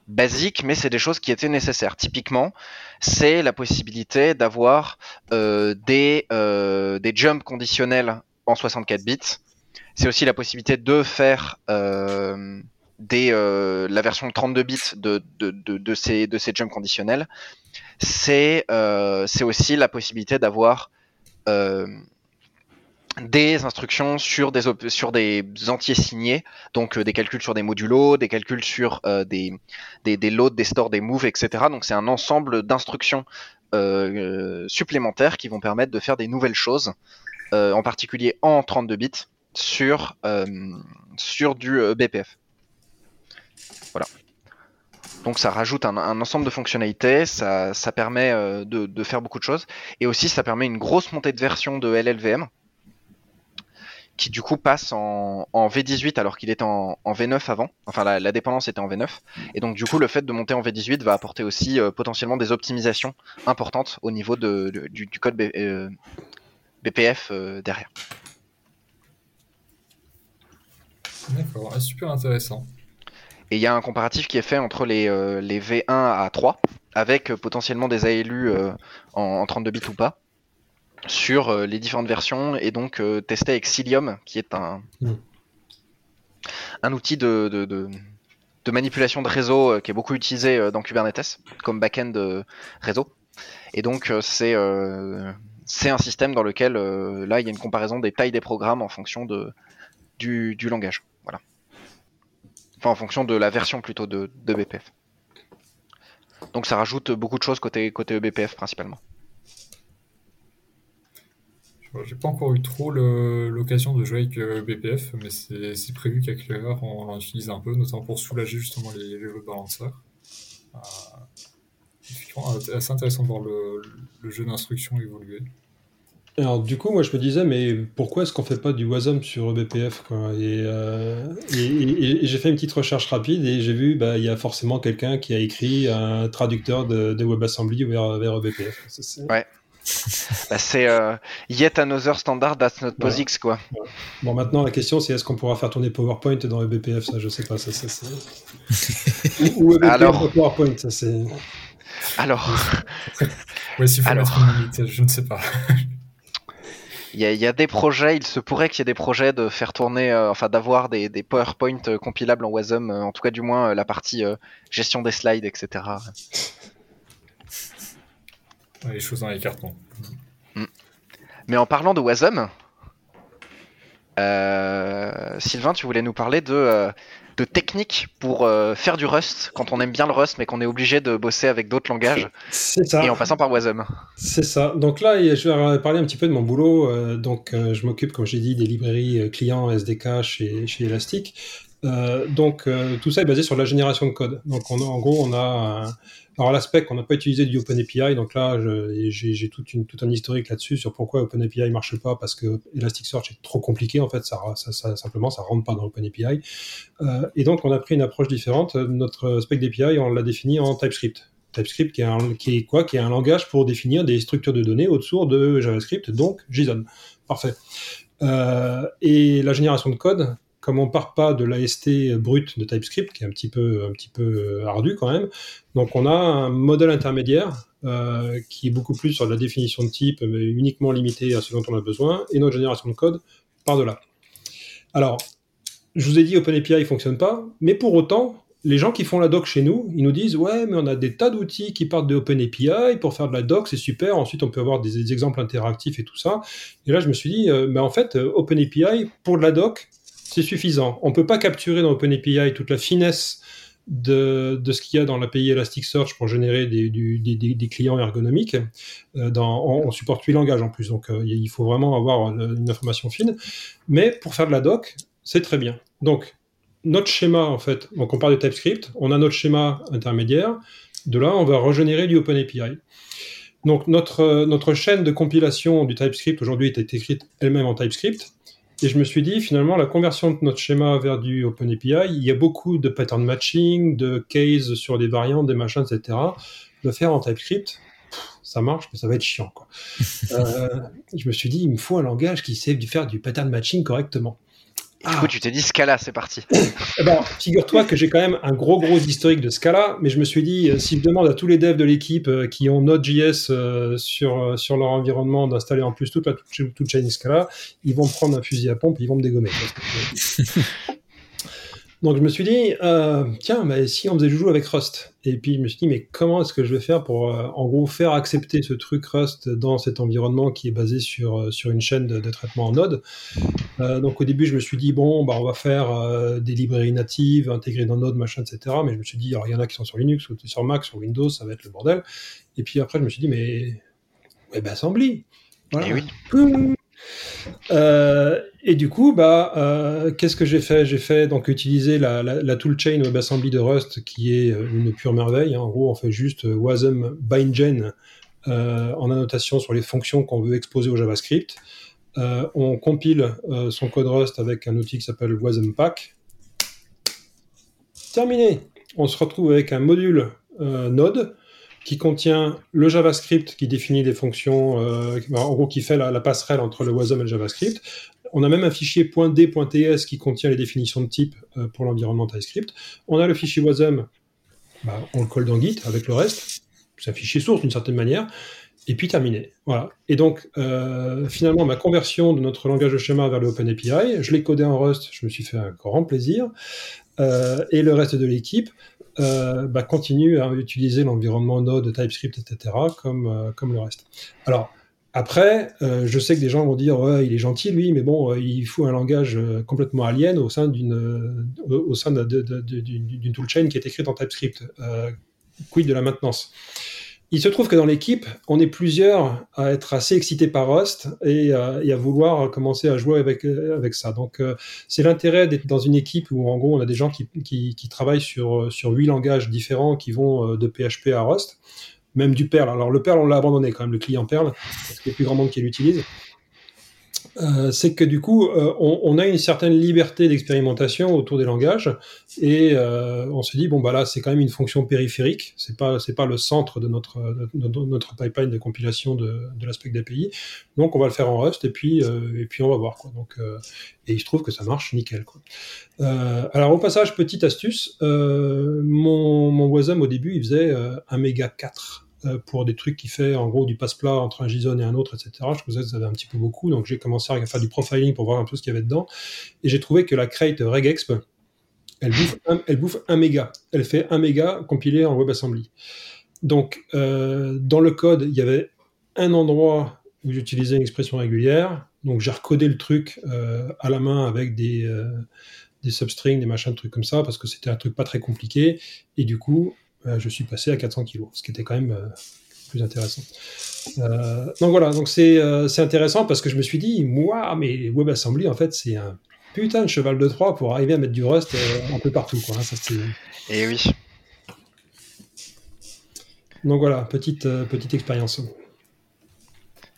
basiques, mais c'est des choses qui étaient nécessaires. Typiquement, c'est la possibilité d'avoir euh, des, euh, des jumps conditionnels en 64 bits. C'est aussi la possibilité de faire euh, euh, la version 32 bits de, ces, de jumps conditionnels. C'est euh, c'est aussi la possibilité d'avoir euh, des instructions sur des, entiers signés, donc des calculs sur des modulos, des calculs sur des, loads, des stores, des moves, etc. Donc c'est un ensemble d'instructions supplémentaires qui vont permettre de faire des nouvelles choses, en particulier en 32 bits, sur, du BPF. Voilà. Donc ça rajoute un, ensemble de fonctionnalités, ça, ça permet euh, de, faire beaucoup de choses, et aussi ça permet une grosse montée de version de LLVM, qui du coup passe en, en V18 alors qu'il était en, en V9 avant. Enfin, la, dépendance était en V9. Et donc, du coup, le fait de monter en V18 va apporter aussi euh, potentiellement des optimisations importantes au niveau de, du, code BPF euh, derrière. D'accord, ah, super intéressant. Et il y a un comparatif qui est fait entre les, euh, les V1 à 3, avec euh, potentiellement des ALU euh, en, en 32 bits ou pas, sur les différentes versions, et donc testé avec Cilium, qui est un, Mm. un outil de, de, de- de manipulation de réseau qui est beaucoup utilisé dans Kubernetes, comme back-end réseau. Et donc c'est c'est un système dans lequel, là, il y a une comparaison des tailles des programmes en fonction de, du, du langage. En fonction de la version plutôt de, BPF. Donc ça rajoute beaucoup de choses côté, côté eBPF principalement. J'ai pas encore eu trop l'occasion de jouer avec euh, BPF, mais c'est c'est prévu qu'à Clever on en utilise un peu, notamment pour soulager justement les, les load balancers. Euh, euh, assez intéressant de voir le jeu d'instruction évoluer. Alors du coup, moi je me disais, mais pourquoi est-ce qu'on fait pas du WASM sur E BPF quoi? Et, euh, et- et- et j'ai fait une petite recherche rapide et j'ai vu, bah, il y a forcément quelqu'un qui a écrit un traducteur de, de WebAssembly vers, vers E BPF. Ça, c'est- Ouais. Bah, c'est euh, yet another standard that's not Voilà. POSIX quoi. Bon, maintenant la question c'est est-ce qu'on pourra faire tourner PowerPoint dans E BPF Ça, je sais pas. Ça, ça, c'est- ou, ou Alors. dans PowerPoint, ça c'est. Alors, Ouais, s'il faut Alors. mettre une limite, je ne sais pas. il y, a- il y a des projets, il se pourrait qu'il y ait des projets de faire tourner, euh, enfin d'avoir des, des PowerPoint euh, compilables en WASM, euh, en tout cas du moins euh, la partie gestion des slides, etc. Ouais, les choses dans les cartons. Mais en parlant de WASM, Sylvain, tu voulais nous parler de, de techniques pour euh, faire du Rust quand on aime bien le Rust mais qu'on est obligé de bosser avec d'autres langages C'est ça. et en passant par WASM. C'est ça. Donc là, je vais parler un petit peu de mon boulot. Euh, donc, euh, je m'occupe, comme j'ai dit, des librairies clients SDK chez, chez Elastic. Euh, donc euh, tout ça est basé sur la génération de code. Donc en gros on a un- alors l'aspect qu'on n'a pas utilisé du OpenAPI. Donc là j'ai tout un historique là-dessus sur pourquoi OpenAPI marche pas parce que Elasticsearch est trop compliqué en fait. Ça, ça, ça- simplement ça rentre pas dans OpenAPI. Euh, et donc on a pris une approche différente. Notre spec d'API on l'a défini en TypeScript. TypeScript qui est, un, qui est quoi? Qui est un langage pour définir des structures de données autour de JavaScript, donc JSON. Parfait. Euh, et la génération de code, comme on part pas de l'AST brut de TypeScript, qui est un petit peu, un petit peu euh, ardu quand même, donc on a un modèle intermédiaire euh, qui est beaucoup plus sur la définition de type, mais uniquement limité à ce dont on a besoin, et notre génération de code part de là. Alors, je vous ai dit OpenAPI fonctionne pas, mais pour autant, les gens qui font la doc chez nous, ils nous disent ouais, mais on a des tas d'outils qui partent de OpenAPI pour faire de la doc, c'est super. Ensuite, on peut avoir des, exemples interactifs et tout ça. Et là, je me suis dit, euh, mais en fait, OpenAPI pour de la doc, c'est suffisant. On peut pas capturer dans OpenAPI toute la finesse de, de ce qu'il y a dans l'API Elasticsearch pour générer des, des, clients ergonomiques. Euh, on, supporte huit langages en plus, donc euh, il faut vraiment avoir euh, une information fine. Mais pour faire de la doc, c'est très bien. Donc, notre schéma, en fait, donc on parle de TypeScript, on a notre schéma intermédiaire. De là, on va régénérer du OpenAPI. Donc, notre, notre chaîne de compilation du TypeScript aujourd'hui est écrite elle-même en TypeScript. Et je me suis dit, finalement, la conversion de notre schéma vers du OpenAPI, il y a beaucoup de pattern matching, de cases sur des variantes, des machins, etc. Le faire en TypeScript, ça marche, mais ça va être chiant. Quoi. Euh, je me suis dit, il me faut un langage qui sait faire du pattern matching correctement. Et du coup, tu t'es dit Scala, c'est parti. Eh ben, figure-toi que j'ai quand même un gros gros historique de Scala, mais je me suis dit, euh, si je demande à tous les devs de l'équipe euh, qui ont Node.js euh, sur, euh, sur leur environnement d'installer en plus toute la toute, toute chaîne Scala, ils vont me prendre un fusil à pompe et ils vont me dégommer. Donc je me suis dit, euh, tiens, mais si on faisait joujou avec Rust? Et puis je me suis dit, mais comment est-ce que je vais faire pour, euh, en gros, faire accepter ce truc Rust dans cet environnement qui est basé sur, euh, sur une chaîne de, de traitement en Node? Euh, Donc au début, je me suis dit, bon, bah, on va faire des librairies natives intégrées dans Node, machin, etc. Mais je me suis dit, alors il y en a qui sont sur Linux, ou sur Mac, sur Windows, ça va être le bordel. Et puis après, je me suis dit, mais WebAssembly voilà. Et oui. Poum. Euh, et du coup, bah, euh, qu'est-ce que j'ai fait? J'ai fait donc utiliser la, la, la toolchain WebAssembly de Rust, qui est euh, une pure merveille. hein. En gros, on fait juste wasm bindgen en annotation sur les fonctions qu'on veut exposer au JavaScript. On compile son code Rust avec un outil qui s'appelle wasmpack. Terminé. On se retrouve avec un module Node qui contient le JavaScript qui définit les fonctions, euh, en gros qui fait la, passerelle entre le WASM et le JavaScript. On a même un fichier .d.ts qui contient les définitions de type euh, pour l'environnement TypeScript. On a le fichier WASM, bah, on le colle dans Git avec le reste. C'est un fichier source d'une certaine manière. Et puis terminé. Voilà. Et donc, euh, finalement, ma conversion de notre langage de schéma vers le OpenAPI, je l'ai codé en Rust, je me suis fait un grand plaisir. Et le reste de l'équipe euh, bah, continue à utiliser l'environnement Node, TypeScript, etc., comme, euh, comme le reste. Alors, après, euh, je sais que des gens vont dire ouais, il est gentil lui, mais bon, euh, il faut un langage complètement alien au sein d'une au sein d'une toolchain qui est écrite en TypeScript. Quid de la maintenance? Il se trouve que dans l'équipe, on est plusieurs à être assez excités par Rust et, euh, à vouloir commencer à jouer avec, euh, avec ça. Donc, euh, c'est l'intérêt d'être dans une équipe où, en gros, on a des gens qui, qui, qui travaillent sur, sur huit langages différents qui vont euh, de PHP à Rust, même du Perl. Alors, le Perl, on l'a abandonné quand même, le client Perl, parce qu'il y a plus grand monde qui l'utilise. Euh, c'est que du coup, euh, on, a une certaine liberté d'expérimentation autour des langages et euh, on se dit bon bah là c'est quand même une fonction périphérique, c'est pas c'est pas le centre de notre notre pipeline de compilation de, l'aspect d'API, donc on va le faire en Rust et puis et puis on va voir quoi. Donc et il se trouve que ça marche nickel alors au passage petite astuce, mon mon Wasm au début il faisait 1 méga 4 euh, pour des trucs qui fait en gros du passe-plat entre un JSON et un autre, etc. Je trouvais que ça avait un petit peu beaucoup, donc j'ai commencé à faire du profiling pour voir un peu ce qu'il y avait dedans, et j'ai trouvé que la crate regexp, elle bouffe, un, elle bouffe 1 méga. Elle fait 1 méga compilé en WebAssembly. Donc, euh, dans le code, il y avait un endroit où j'utilisais une expression régulière, donc j'ai recodé le truc euh, à la main avec des, euh, des substrings, des machins, des trucs comme ça, parce que c'était un truc pas très compliqué, et du coup, euh, je suis passé à 400 kilos, ce qui était quand même euh, plus intéressant. Euh, donc voilà, donc c'est euh, intéressant parce que je me suis dit, moi, mais WebAssembly, en fait, c'est un, putain de cheval de Troie pour arriver à mettre du Rust euh, un peu partout. Quoi, hein, ça, c'est- Et oui. Donc voilà, petite, euh, petite expérience.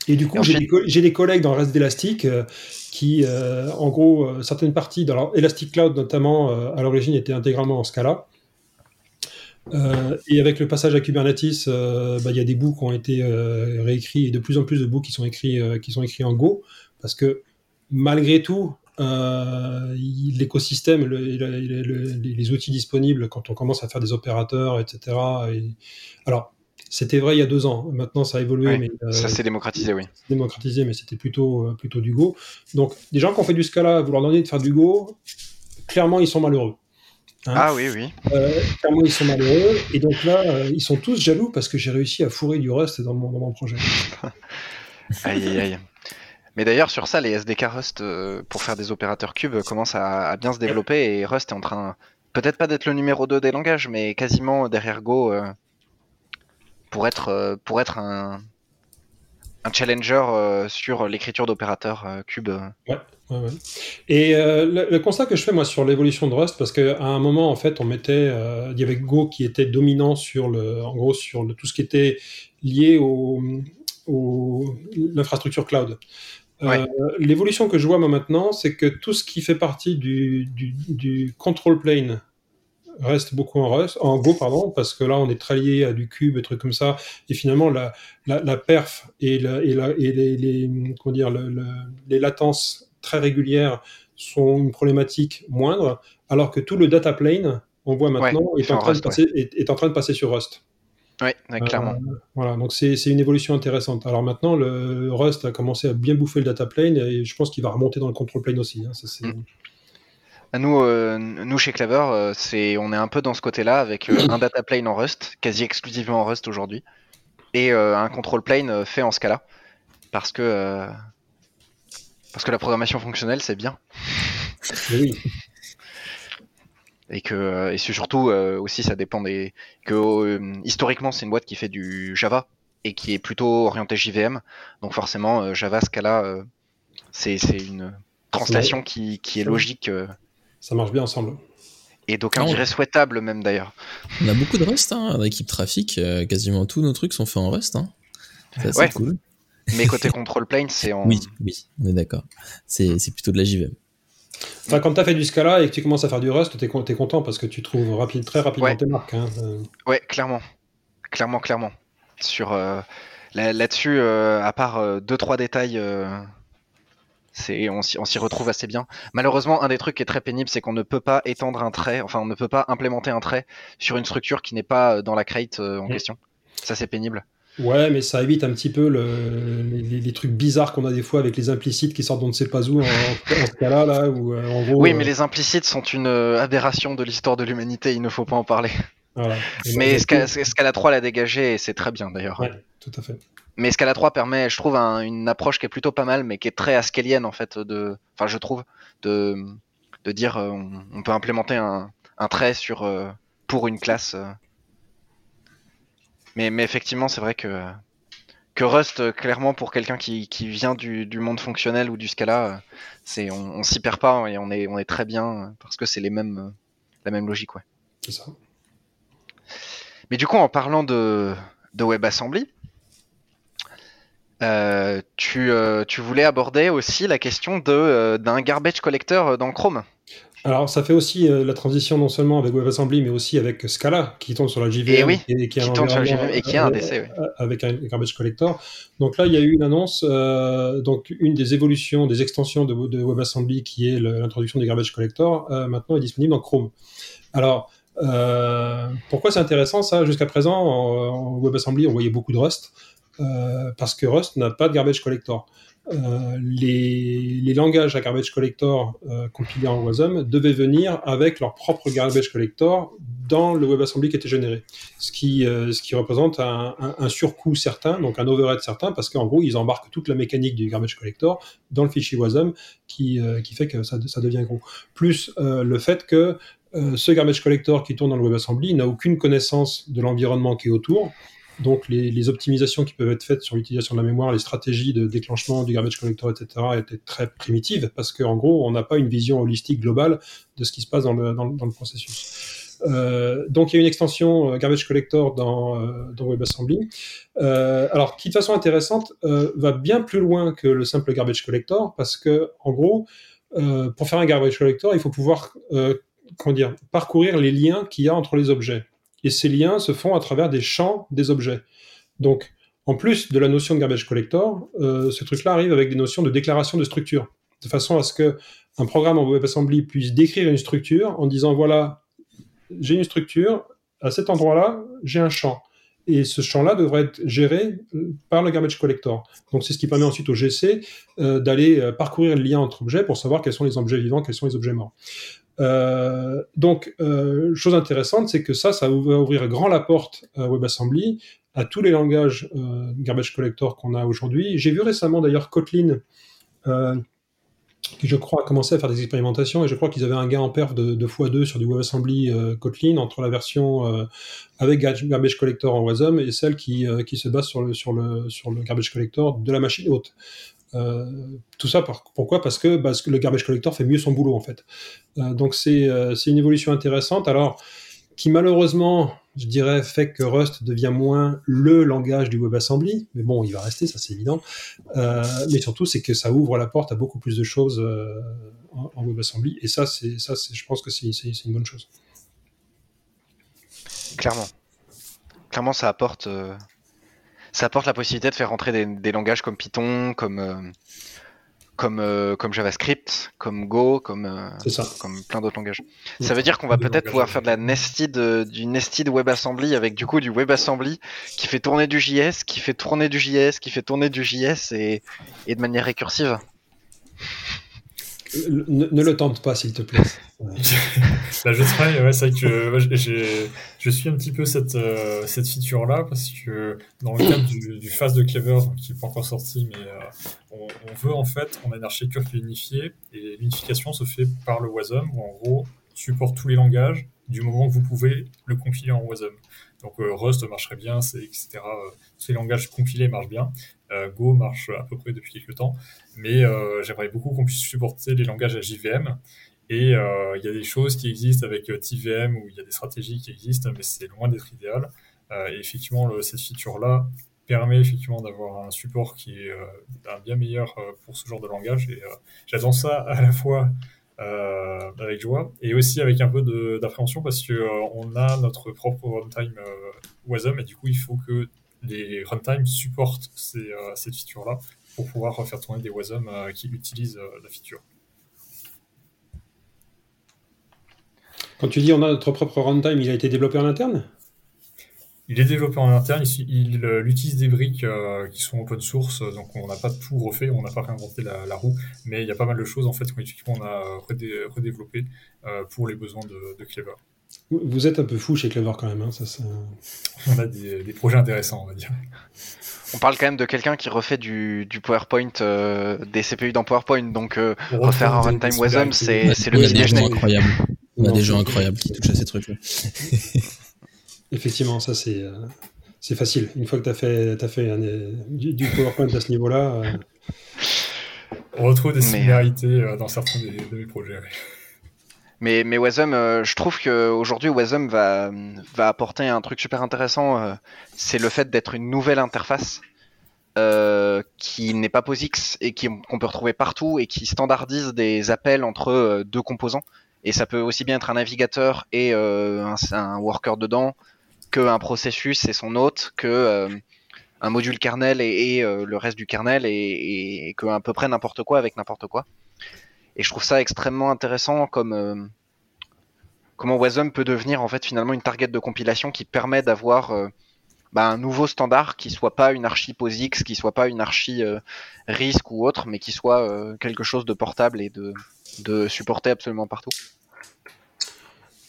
Et du coup, Et j'ai des, co- j'ai des collègues dans le reste d'Elastic euh, qui, euh, en gros, euh, certaines parties, dans leur Elastic Cloud notamment, euh, à l'origine étaient intégralement en Scala. Euh, et avec le passage à Kubernetes, euh, bah, il y a des bouts qui ont été euh, réécrits et de plus en plus de bouts qui sont écrits, qui sont écrits en Go, parce que malgré tout, l'écosystème, le- le- le- le- les outils disponibles quand on commence à faire des opérateurs, etc. et- Alors, c'était vrai il y a deux ans. Maintenant, ça a évolué, mais Ça s'est démocratisé, oui. démocratisé, mais c'était plutôt, plutôt du Go. Donc, des gens qui ont fait du Scala, vous leur demandez de faire du Go, clairement, ils sont malheureux. Hein Ah oui, oui. Euh, clairement, ils sont malheureux. Et donc là, euh, ils sont tous jaloux parce que j'ai réussi à fourrer du Rust dans mon, dans mon projet. Aïe, aïe, aïe. Mais d'ailleurs, sur ça, les SDK Rust euh, pour faire des opérateurs cubes commencent à, à bien se développer et Rust est en train, peut-être pas d'être le numéro 2 des langages, mais quasiment derrière Go euh, pour être, pour être un, un challenger euh, sur l'écriture d'opérateurs euh, cubes. Ouais, ouais. Et euh, le, le constat que je fais moi sur l'évolution de Rust, parce qu'à un moment en fait on mettait, euh, il y avait Go qui était dominant sur le, en gros sur le, tout ce qui était lié au, au l'infrastructure cloud. Ouais. L'évolution que je vois moi maintenant, c'est que tout ce qui fait partie du, du, du control plane reste beaucoup en, Rust, en Go, pardon, parce que là on est très lié à du cube et trucs comme ça, et finalement la, la, la perf et, la, et, les, les, comment dire, le, le, les latences très régulières sont une problématique moindre, alors que tout le data plane, on voit maintenant, est, en en train Rust, de passer, est, est en train de passer sur Rust. Ouais, ouais, clairement. Euh, voilà, donc c'est c'est une évolution intéressante. Alors maintenant, le Rust a commencé à bien bouffer le data plane et je pense qu'il va remonter dans le control plane aussi. hein, ça, Nous, euh, nous chez Clever, euh, c'est, on est un peu dans ce côté-là avec euh, un data plane en Rust, quasi exclusivement en Rust aujourd'hui, et euh, un control plane fait en Scala, parce que euh, parce que la programmation fonctionnelle c'est bien, oui, et que et surtout euh, aussi ça dépend des que euh, historiquement c'est une boîte qui fait du Java et qui est plutôt orientée JVM, donc forcément euh, Java Scala euh, c'est c'est une translation qui, qui est logique euh, ça marche bien ensemble. et Ah ouais. diraient souhaitable même d'ailleurs. On a beaucoup de Rust hein, dans l'équipe trafic. euh, quasiment tous nos trucs sont faits en Rust. Hein. C'est Ouais. cool. Mais côté control plane, c'est en. Oui, oui, on est d'accord. C'est c'est plutôt de la JVM. Enfin, quand tu as fait du Scala et que tu commences à faire du Rust, tu es, content parce que tu trouves rapide, très rapidement Ouais. tes marques. hein. Euh, Ouais, clairement. Clairement, clairement. Sur euh, là- là-dessus, euh, à part euh, deux trois détails, euh, c'est on s'y retrouve assez bien. Malheureusement, un des trucs qui est très pénible, c'est qu'on ne peut pas étendre un trait, enfin, on ne peut pas implémenter un trait sur une structure qui n'est pas euh, dans la crate euh, en Mm. question. Ça, c'est pénible. Ouais, mais ça évite un petit peu le, les, trucs bizarres qu'on a des fois avec les implicites qui sortent d'on ne sait pas où en, en Scala, là, où euh, en gros. Oui, euh, mais les implicites sont une aberration de l'histoire de l'humanité. Il ne faut pas en parler. Voilà. Mais Scala 3 l'a dégagé et c'est très bien d'ailleurs. Ouais, tout à fait. Mais Scala 3 permet, je trouve, un- une approche qui est plutôt pas mal, mais qui est très haskelienne en fait. De, enfin, je trouve, de, de dire, euh, on, on peut implémenter un, un trait sur euh, pour une classe. euh. Mais, mais effectivement, c'est vrai que que Rust, clairement, pour quelqu'un qui, qui vient du, du monde fonctionnel ou du Scala, c'est on, on s'y perd pas et on est on est très bien parce que c'est les mêmes la même logique, ouais. C'est ça. Mais du coup, en parlant de, de WebAssembly, euh, tu, euh, tu voulais aborder aussi la question de, euh, d'un garbage collector dans Chrome. Alors, ça fait aussi la transition non seulement avec WebAssembly, mais aussi avec Scala, qui tourne sur la JVM Et oui, et, qui, a qui un tourne sur la environnement, JVM et qui a un DC, oui. avec un garbage collector. Donc là, il y a eu une annonce, donc une des évolutions, des extensions de, de WebAssembly, qui est l'introduction du garbage collector, maintenant est disponible dans Chrome. Alors, euh, pourquoi c'est intéressant ça? Jusqu'à présent, en, WebAssembly, on voyait beaucoup de Rust, euh, parce que Rust n'a pas de garbage collector. Euh, les, langages à garbage collector compilés en WASM devaient venir avec leur propre garbage collector dans le WebAssembly qui était généré. Ce qui, représente un, surcoût certain, donc un overhead certain, parce qu'en gros, ils embarquent toute la mécanique du garbage collector dans le fichier WASM qui, fait que ça, devient gros. Plus le fait que euh, ce garbage collector qui tourne dans le WebAssembly n'a aucune connaissance de l'environnement qui est autour. donc les, optimisations qui peuvent être faites sur l'utilisation de la mémoire, les stratégies de déclenchement du garbage collector, etc., étaient très primitives parce qu'en gros, on n'a pas une vision holistique globale de ce qui se passe dans le, dans, le- processus. Euh, donc il y a une extension euh, garbage collector dans, dans WebAssembly, alors qui de façon intéressante va bien plus loin que le simple garbage collector parce que en gros, pour faire un garbage collector, il faut pouvoir parcourir les liens qu'il y a entre les objets. Et ces liens se font à travers des champs des objets. Donc, en plus de la notion de garbage collector, euh, ce truc-là arrive avec des notions de déclaration de structure, de façon à ce que un programme en WebAssembly puisse décrire une structure en disant voilà, j'ai une structure, à cet endroit-là, j'ai un champ. Et ce champ-là devrait être géré euh, par le garbage collector. Donc c'est ce qui permet ensuite au GC euh, d'aller parcourir le lien entre objets pour savoir quels sont les objets vivants, quels sont les objets morts. Euh, donc, euh, chose intéressante, c'est que ça, ça va ouvrir grand la porte à WebAssembly, à tous les langages euh, garbage collector qu'on a aujourd'hui. J'ai vu récemment d'ailleurs Kotlin, euh, qui je crois a commencé à faire des expérimentations, et je crois qu'ils avaient un gain en perf de, de x2 sur du WebAssembly Kotlin entre la version avec gar- garbage collector en WASM et celle qui, qui se base sur le, sur, le, sur le garbage collector de la machine haute. Euh, tout ça, pourquoi? Parce que, parce que le garbage collector fait mieux son boulot en fait. Euh, donc c'est euh, c'est une évolution intéressante. Alors, qui malheureusement, je dirais, fait que Rust devient moins le langage du WebAssembly. Mais bon, il va rester, ça c'est évident. Mais surtout, c'est que ça ouvre la porte à beaucoup plus de choses en, en WebAssembly. Et ça, c'est ça, je pense que c'est une bonne chose. Clairement. Clairement, ça apporte, ça apporte la possibilité de faire rentrer des, des langages comme Python, comme, euh, comme, euh, comme JavaScript, comme Go, comme, euh, ça. comme plein d'autres langages. Ça veut dire qu'on va peut-être pouvoir faire de la nested, du nested WebAssembly avec du coup du WebAssembly qui fait tourner du JS, qui fait tourner du JS, qui fait tourner du JS et, et de manière récursive. Euh, Ne, le tente pas, s'il te plaît. Bah, je travaille, ouais, c'est que euh, j'ai- je suis un petit peu cette, euh, cette feature-là parce que dans le cadre du, du phase de Clever, qui n'est pas encore sorti, mais euh, on, veut en fait, on a une architecture qui est unifiée et l'unification se fait par le WASM où en gros, supporte tous les langages du moment que vous pouvez le compiler en WASM. Donc euh, Rust marcherait bien, etc. euh, Tous les langages compilés marchent bien. Euh, Go marche à peu près depuis quelques temps, mais euh, j'aimerais beaucoup qu'on puisse supporter les langages à JVM. Et euh, il y a des choses qui existent avec TVM où il y a des stratégies qui existent, mais c'est loin d'être idéal. Et effectivement, cette feature-là permet effectivement d'avoir un support qui est bien meilleur pour ce genre de langage. Et j'attends ça à la fois avec joie et aussi avec un peu d'appréhension parce que on a notre propre runtime WASM et du coup il faut que les runtimes supportent ces, euh, cette feature-là pour pouvoir faire tourner des WASM euh, qui utilisent euh, la feature. Quand tu dis on a notre propre runtime, il a été développé en interne? Il est développé en interne, il, il, utilise des briques euh, qui sont open source, donc on n'a pas tout refait, on n'a pas réinventé la, la roue, mais il y a pas mal de choses en fait qu'effectivement on a redé, redéveloppé euh, pour les besoins de, de Clever. Vous êtes un peu fou chez Clever quand même. Hein, ça, ça... On a des, des, projets intéressants, on va dire. On parle quand même de quelqu'un qui refait du, du PowerPoint, euh, des CPU dans PowerPoint, donc euh, refaire un runtime WASM, c'est le petit il y a des gens déjeuner. incroyables. On a des gens incroyables qui touchent à ces trucs-là. Effectivement, ça c'est euh, c'est facile. Une fois que tu as fait, as fait un, euh, du, du PowerPoint à ce niveau-là, euh, On retrouve des similarités euh, dans certains des, de mes projets. ouais. Mais, mais Wasm, euh, je trouve qu'aujourd'hui, Wasm va, va apporter un truc super intéressant. euh, c'est le fait d'être une nouvelle interface euh, qui n'est pas POSIX et qu'on peut retrouver partout et qui standardise des appels entre deux composants. Et ça peut aussi bien être un navigateur et un, worker dedans qu'un processus et son hôte, que un module kernel et, le reste du kernel et, et, et que à peu près n'importe quoi avec n'importe quoi. Et je trouve ça extrêmement intéressant comme euh, comment Wasm peut devenir en fait finalement une target de compilation qui permet d'avoir euh, bah, un nouveau standard qui soit pas une archi POSIX, qui soit pas une archi euh, RISC ou autre, mais qui soit euh, quelque chose de portable et de, de supporter absolument partout.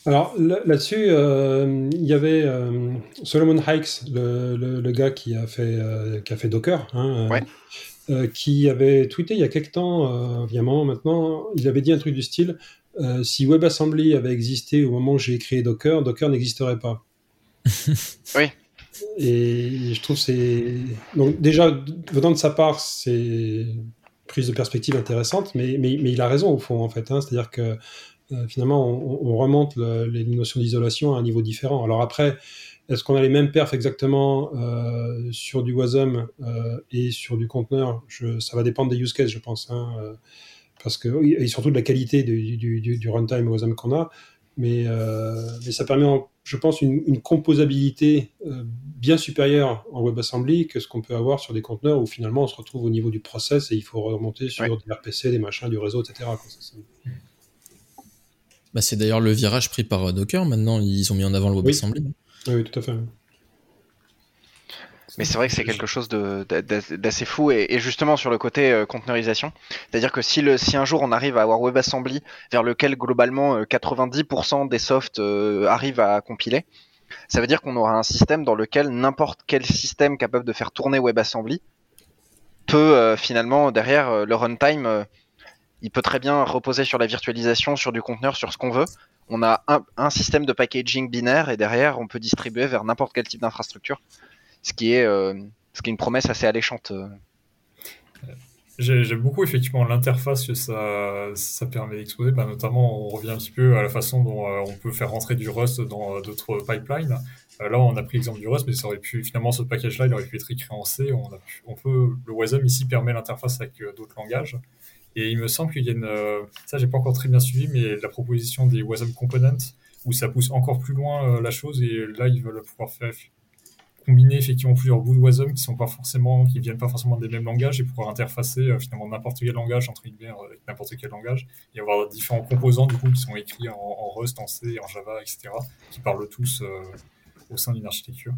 Alors là- là-dessus, il y avait Solomon Hikes, le, le- le gars qui a fait, qui a fait Docker, hein, Ouais. Euh, qui avait tweeté il y a quelques temps, euh, il y a un moment maintenant, il avait dit un truc du style euh, si WebAssembly avait existé au moment où j'ai créé Docker, Docker n'existerait pas. Et je trouve c'est donc déjà venant de sa part, c'est prise de perspective intéressante, mais, mais, mais il a raison au fond en fait. Hein. C'est-à-dire que euh, finalement on, on remonte le- les notions d'isolation à un niveau différent. Alors après, est-ce qu'on a les mêmes perfs exactement euh, sur du WASM euh, et sur du conteneur? Je, Ça va dépendre des use cases, je pense. Hein, euh, parce que, et surtout de la qualité du, du, du, du runtime WASM qu'on a. Mais, euh, mais ça permet, en- je pense, une, une composabilité euh, bien supérieure en WebAssembly que ce qu'on peut avoir sur des conteneurs où finalement on se retrouve au niveau du process et il faut remonter sur Ouais. des RPC, des machins, du réseau, etc. quoi. Ça, c'est- Bah, c'est d'ailleurs le virage pris par Docker. Maintenant, ils ont mis en avant le WebAssembly. Oui, oui, tout à fait. Mais c'est vrai que c'est quelque chose d'assez fou et, justement sur le côté euh, conteneurisation, c'est-à-dire que si, le, si un jour on arrive à avoir WebAssembly vers lequel globalement euh, 90% des softs euh, arrivent à compiler, ça veut dire qu'on aura un système dans lequel n'importe quel système capable de faire tourner WebAssembly peut euh, finalement derrière euh, le runtime, euh, il peut très bien reposer sur la virtualisation, sur du conteneur, sur ce qu'on veut. On a un, système de packaging binaire et derrière on peut distribuer vers n'importe quel type d'infrastructure ce qui est euh, une promesse assez alléchante. euh. J'ai- J'aime beaucoup effectivement l'interface que ça, permet d'exposer. Bah, notamment, on revient un petit peu à la façon dont euh, on peut faire rentrer du Rust dans euh, d'autres pipelines. Euh, là, on a pris l'exemple du Rust, mais ça aurait pu finalement ce package-là, il aurait pu être écrit en C. On, peut, le WASM ici permet l'interface avec euh, d'autres langages. Et il me semble qu'il y a une, euh, ça j'ai pas encore très bien suivi, mais la proposition des WASM Components où ça pousse encore plus loin euh, la chose et là ils veulent pouvoir faire combiner effectivement plusieurs bouts de WASM qui sont pas forcément, qui viennent pas forcément des mêmes langages et pouvoir interfacer euh, finalement n'importe quel langage entre guillemets avec n'importe quel langage et avoir différents composants du coup qui sont écrits en, Rust, en C, en Java, etc. qui parlent tous au sein d'une architecture.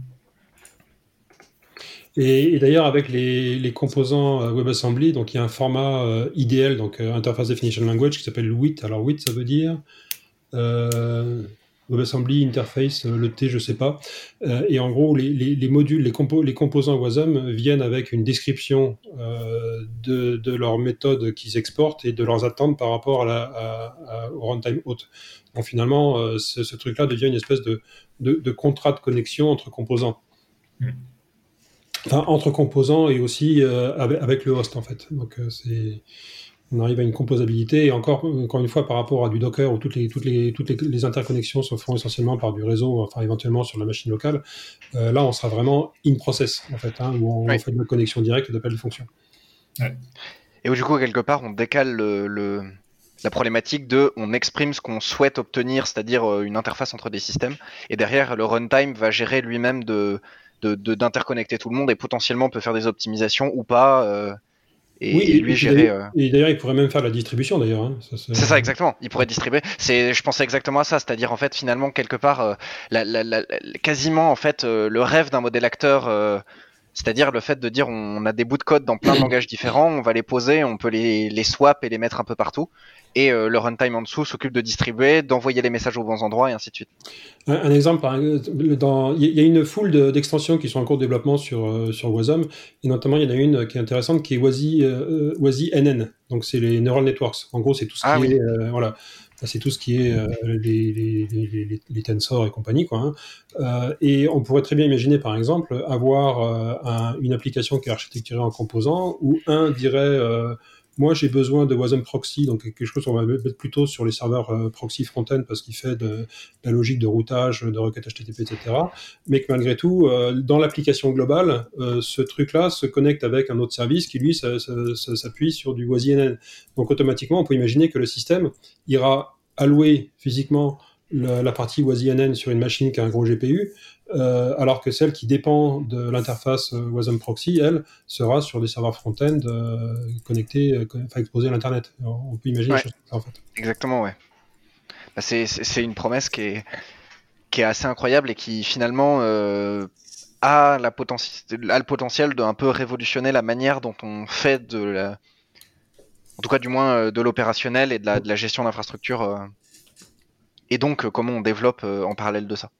Et, d'ailleurs, avec les, composants euh, WebAssembly, donc il y a un format euh, IDL, donc euh, Interface Definition Language, qui s'appelle WIT. Alors WIT, ça veut dire euh, WebAssembly Interface, le T, je sais pas. Et en gros, les, les, les modules, les, compo les composants WASM viennent avec une description de, de leur méthode qu'ils exportent et de leurs attentes par rapport au runtime hôte. Donc finalement, ce, truc-là devient une espèce de contrat de connexion entre composants. Mm. Enfin, entre composants et aussi euh, avec, avec, le host en fait. Donc euh, c'est on arrive à une composabilité et encore encore une fois par rapport à du Docker où toutes les toutes les toutes les, les interconnexions se font essentiellement par du réseau, enfin éventuellement sur la machine locale. Euh, là, on sera vraiment in process en fait, hein, où on, Oui. on fait de la connexion directe d'appel de fonction. Et où du coup quelque part on décale le, le- la problématique de on exprime ce qu'on souhaite obtenir, c'est-à-dire une interface entre des systèmes, et derrière le runtime va gérer lui-même de de- de- d'interconnecter tout le monde et potentiellement peut faire des optimisations ou pas. euh, et, Oui, et lui et gérer. d'ailleurs- euh, Et d'ailleurs, il pourrait même faire la distribution d'ailleurs. hein. C'est ça exactement. Il pourrait distribuer. C'est, je pensais exactement à ça, c'est-à-dire en fait finalement quelque part, euh, la, la- quasiment en fait le rêve d'un modèle acteur, c'est-à-dire le fait de dire on a des bouts de code dans plein de langages différents, on va les poser, on peut les, les swap et les mettre un peu partout, et euh, le runtime en dessous s'occupe de distribuer, d'envoyer les messages aux bons endroits et ainsi de suite. Un, un exemple, il y, a- une foule de- d'extensions qui sont en cours de développement sur, euh, sur Wasm, et notamment il y en a une qui est intéressante qui est WASI, euh, WASI NN, donc c'est les Neural Networks. En gros, c'est tout ce qui Ah oui. est, euh, voilà, c'est tout ce qui est euh, les, tensors et compagnie, hein. Euh, et on pourrait très bien imaginer, par exemple, avoir euh, un- une application qui est architecturée en composants, où un dirait moi, j'ai besoin de Wasm Proxy, donc quelque chose qu'on va mettre plutôt sur les serveurs euh, proxy front-end parce qu'il fait de, la logique de routage, de requête HTTP, etc. Mais que malgré tout, euh, dans l'application globale, euh, ce truc-là se connecte avec un autre service qui, lui, s'appuie sur du WASI-NN. Donc automatiquement, on peut imaginer que le système ira allouer physiquement la, la partie WASI-NN sur une machine qui a un gros GPU, euh, alors que celle qui dépend de l'interface euh, WASM Proxy, elle, sera sur des serveurs front-end euh, connectés, enfin exposés à l'Internet. On peut imaginer Ouais. comme ça, en fait. Exactement, ouais. Bah, c'est, une promesse qui est, qui est assez incroyable et qui finalement euh, a, la a le potentiel de un peu révolutionner la manière dont on fait de la, en tout cas du moins de l'opérationnel et de la, de la gestion d'infrastructure. et donc comment on développe en parallèle de ça.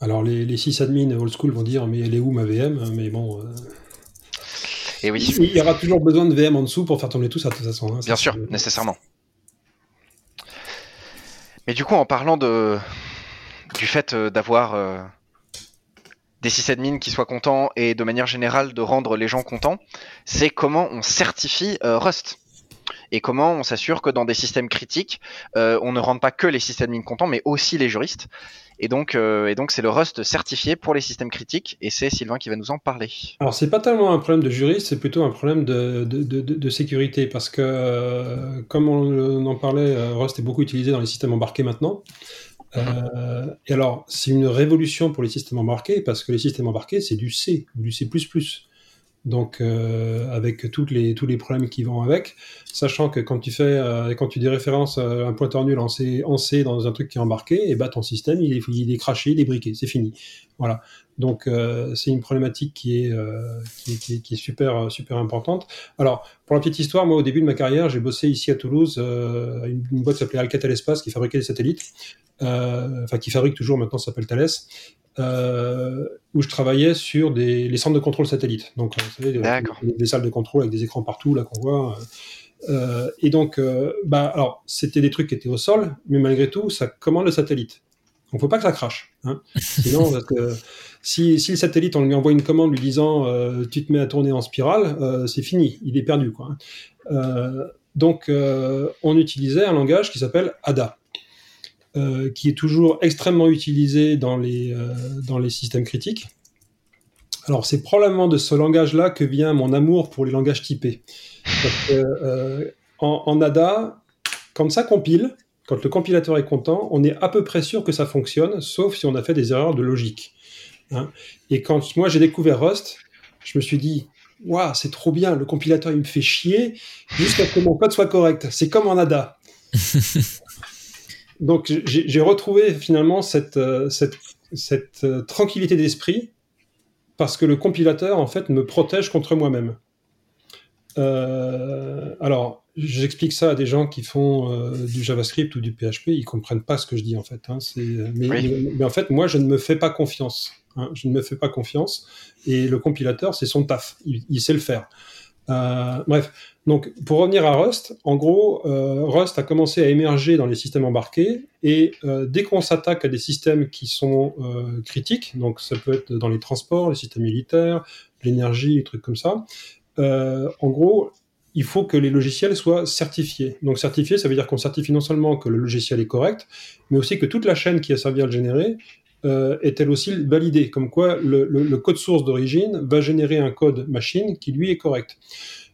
Alors les, les sysadmins old school vont dire mais elle est où ma VM Mais bon, euh, Et oui, il y aura toujours besoin de VM en dessous pour faire tourner tout ça de toute façon. hein. Bien sûr, nécessairement. Mais du coup, en parlant de du fait euh, d'avoir euh, des sysadmins qui soient contents et de manière générale de rendre les gens contents, c'est comment on certifie euh, Rust? Et comment on s'assure que dans des systèmes critiques, euh, on ne rende pas que les sysadmins contents, mais aussi les juristes. Et donc, euh, et donc c'est le Rust certifié pour les systèmes critiques, et c'est Sylvain qui va nous en parler. Alors, c'est pas tellement un problème de juriste, c'est plutôt un problème de, de, sécurité, parce que, euh, comme on, en parlait, Rust est beaucoup utilisé dans les systèmes embarqués maintenant. Et alors, c'est une révolution pour les systèmes embarqués, parce que les systèmes embarqués, c'est du C, du C++. Donc, euh, avec toutes les, tous les problèmes qui vont avec, sachant que quand tu fais, euh, quand tu déréférences euh, un pointeur nul en C, dans un truc qui est embarqué, et bah ton système il est, il est craché, il est briqué, c'est fini. Voilà. Donc, c'est une problématique qui est, qui, super, super importante. Alors, pour la petite histoire, moi, au début de ma carrière, j'ai bossé ici à Toulouse, une, une boîte qui s'appelait Alcatel Espace, qui fabriquait des satellites, enfin, qui fabrique toujours maintenant, s'appelle Thales. Euh, où je travaillais sur des, les centres de contrôle satellite. Donc, vous savez, des, des, salles de contrôle avec des écrans partout, là, qu'on voit. Euh, et donc, euh, bah, alors, c'était des trucs qui étaient au sol, mais malgré tout, ça commande le satellite. Donc, faut pas que ça crache. Hein. Sinon, parce que si, si, le satellite, on lui envoie une commande lui disant euh, tu te mets à tourner en spirale, euh, c'est fini, il est perdu. Quoi. Euh, donc, on utilisait un langage qui s'appelle ADA. Euh, qui est toujours extrêmement utilisé dans les, euh, dans les systèmes critiques. Alors, c'est probablement de ce langage-là que vient mon amour pour les langages typés. Euh, en, en, ADA, quand ça compile, quand le compilateur est content, on est à peu près sûr que ça fonctionne, sauf si on a fait des erreurs de logique. Hein Et quand moi j'ai découvert Rust, je me suis dit, waouh, c'est trop bien, le compilateur il me fait chier jusqu'à ce que mon code soit correct. C'est comme en ADA. donc j'ai retrouvé finalement cette, euh, cette, cette euh, tranquillité d'esprit parce que le compilateur en fait me protège contre moi-même. Euh, alors j'explique ça à des gens qui font euh, du JavaScript ou du PHP, ils comprennent pas ce que je dis en fait. Hein, mais, oui. mais, en fait moi je ne me fais pas confiance. Hein, je ne me fais pas confiance et le compilateur c'est son taf, il, il sait le faire. Euh, bref, donc pour revenir à Rust, en gros, euh, Rust a commencé à émerger dans les systèmes embarqués et euh, dès qu'on s'attaque à des systèmes qui sont critiques, donc ça peut être dans les transports, les systèmes militaires, l'énergie, des trucs comme ça, en gros, il faut que les logiciels soient certifiés. Donc certifié, ça veut dire qu'on certifie non seulement que le logiciel est correct, mais aussi que toute la chaîne qui a servi à le générer euh, est elle aussi validée, comme quoi le, le, le code source d'origine va générer un code machine qui lui est correct.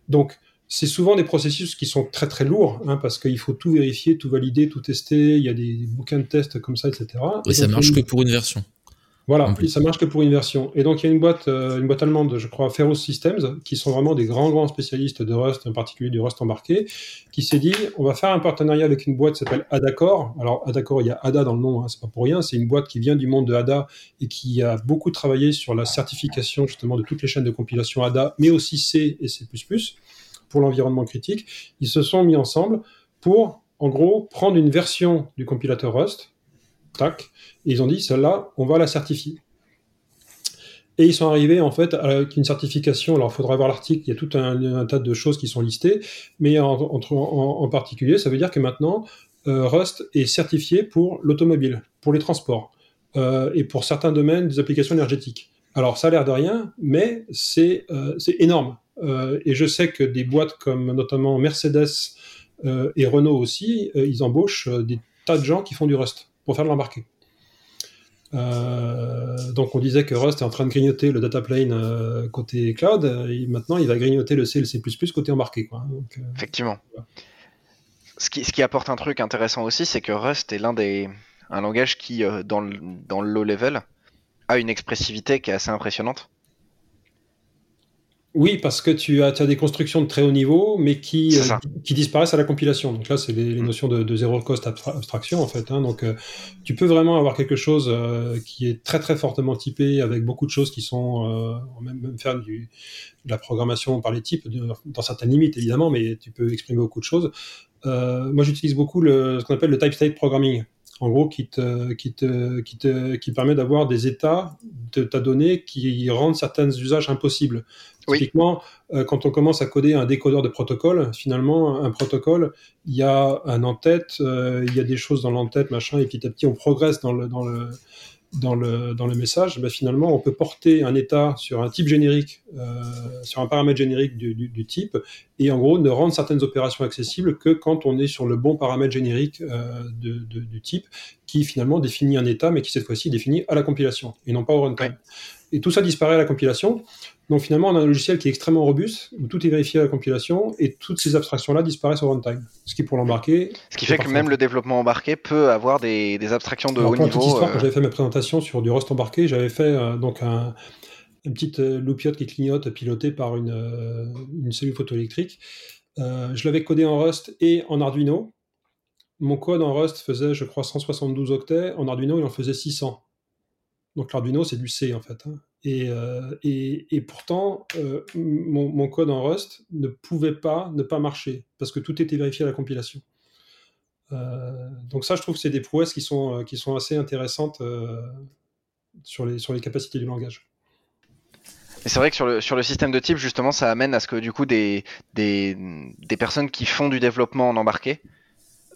Donc, c'est souvent des processus qui sont très très lourds, hein, parce qu'il faut tout vérifier, tout valider, tout tester, il y a des bouquins de tests comme ça, etc. Et, Et ça marche une... que pour une version. Voilà, ça marche que pour une version. Et donc il y a une boîte, euh, une boîte allemande, je crois, Ferros Systems, qui sont vraiment des grands grands spécialistes de Rust, en particulier du Rust embarqué, qui s'est dit, on va faire un partenariat avec une boîte qui s'appelle Adacor. Alors Adacor, il y a Ada dans le nom, hein, c'est pas pour rien. C'est une boîte qui vient du monde de Ada et qui a beaucoup travaillé sur la certification justement de toutes les chaînes de compilation Ada, mais aussi C et C++ pour l'environnement critique. Ils se sont mis ensemble pour, en gros, prendre une version du compilateur Rust tac, et ils ont dit, celle-là, on va la certifier. Et ils sont arrivés en fait avec une certification. Alors, il faudra voir l'article. Il y a tout un, tas de choses qui sont listées, mais en, particulier, ça veut dire que maintenant, euh, Rust est certifié pour l'automobile, pour les transports euh, et pour certains domaines des applications énergétiques. Alors, ça a l'air de rien, mais c'est euh, énorme. Et je sais que des boîtes comme notamment Mercedes et Renault aussi, ils embauchent des tas de gens qui font du Rust pour faire de l'embarqué. Euh, donc on disait que Rust est en train de grignoter le data plane euh, côté cloud, et maintenant il va grignoter le C et le C++ côté embarqué. Quoi. Donc, euh, Effectivement. Voilà. Ce, qui, ce qui, apporte un truc intéressant aussi, c'est que Rust est l'un des un langage qui, dans le, dans le low level, a une expressivité qui est assez impressionnante. Oui, parce que tu as, tu as, des constructions de très haut niveau, mais qui, euh, qui disparaissent à la compilation. Donc là, c'est les, les, notions de, de zéro cost abstraction, en fait. Hein. Donc, euh, tu peux vraiment avoir quelque chose euh, qui est très, très fortement typé, avec beaucoup de choses qui sont, même, même faire du, de la programmation par les types, dans certaines limites, évidemment, mais tu peux exprimer beaucoup de choses. Moi, j'utilise beaucoup le, ce qu'on appelle le type state programming en gros, qui te, qui te, qui te, qui permet d'avoir des états de ta donnée qui rendent certains usages impossibles. Oui. Typiquement, euh, quand on commence à coder un décodeur de protocole, finalement, un protocole, il y a un en-tête, euh, il y a des choses dans l'en-tête, machin, et petit à petit, on progresse dans le, dans le, dans le, dans le message, bah, finalement, on peut porter un état sur un type générique, euh, sur un paramètre générique du, du, du, type, et en gros ne rendre certaines opérations accessibles que quand on est sur le bon paramètre générique de, de, du type, qui finalement définit un état, mais qui cette fois-ci définit à la compilation, et non pas au runtime. Et tout ça disparaît à la compilation. Donc finalement, on a un logiciel qui est extrêmement robuste, où tout est vérifié à la compilation, et toutes ces abstractions-là disparaissent au runtime. Ce qui pour l'embarqué. Ce qui fait que même le développement embarqué peut avoir des, des abstractions de Alors, haut niveau. Histoire, euh... Quand j'avais fait ma présentation sur du Rust embarqué, j'avais fait euh, donc un, une petite euh, loupiote qui clignote pilotée par une, euh, une cellule photoélectrique. Euh, je l'avais codé en Rust et en Arduino. Mon code en Rust faisait, je crois, 172 octets. En Arduino, il en faisait 600. Donc l'Arduino, c'est du C en fait. Hein. Et, euh, et, pourtant, euh, mon, code en Rust ne pouvait pas ne pas marcher parce que tout était vérifié à la compilation. Euh, donc ça, je trouve que c'est des prouesses qui sont, qui sont assez intéressantes sur, les, sur les capacités du langage. Et c'est vrai que sur le, sur le système de type, justement, ça amène à ce que du coup des, des, des personnes qui font du développement en embarqué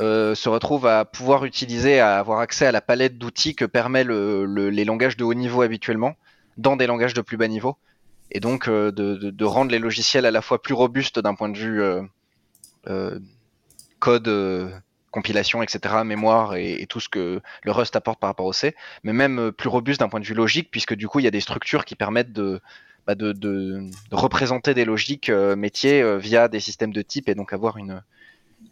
se retrouvent à pouvoir utiliser, à avoir accès à la palette d'outils que permet le, les langages de haut niveau habituellement dans des langages de plus bas niveau. Et donc euh, de, rendre les logiciels à la fois plus robustes d'un point de vue euh, euh code, compilation, etc., mémoire et, tout ce que le Rust apporte par rapport au C, mais même plus robustes d'un point de vue logique, puisque du coup il y a des structures qui permettent de, bah de, représenter des logiques métiers via des systèmes de type et donc avoir une,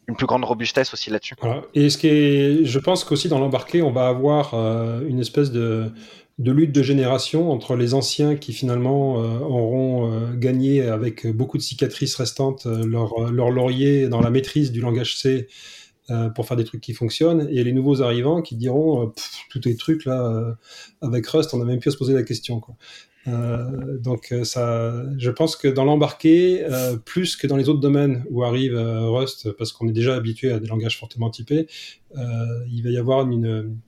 une plus grande robustesse aussi là-dessus. Et ce qui je pense qu'aussi dans l'embarqué, on va avoir une espèce de, de, lutte de génération entre les anciens qui finalement euh, auront euh, gagné avec beaucoup de cicatrices restantes leur, leur laurier dans la maîtrise du langage C pour faire des trucs qui fonctionnent, et les nouveaux arrivants qui diront tous les trucs là avec Rust, on n'a même plus à se poser la question. Euh, donc ça, je pense que dans l'embarqué, euh, plus que dans les autres domaines où arrive euh, Rust, parce qu'on est déjà habitué à des langages fortement typés, il va y avoir une,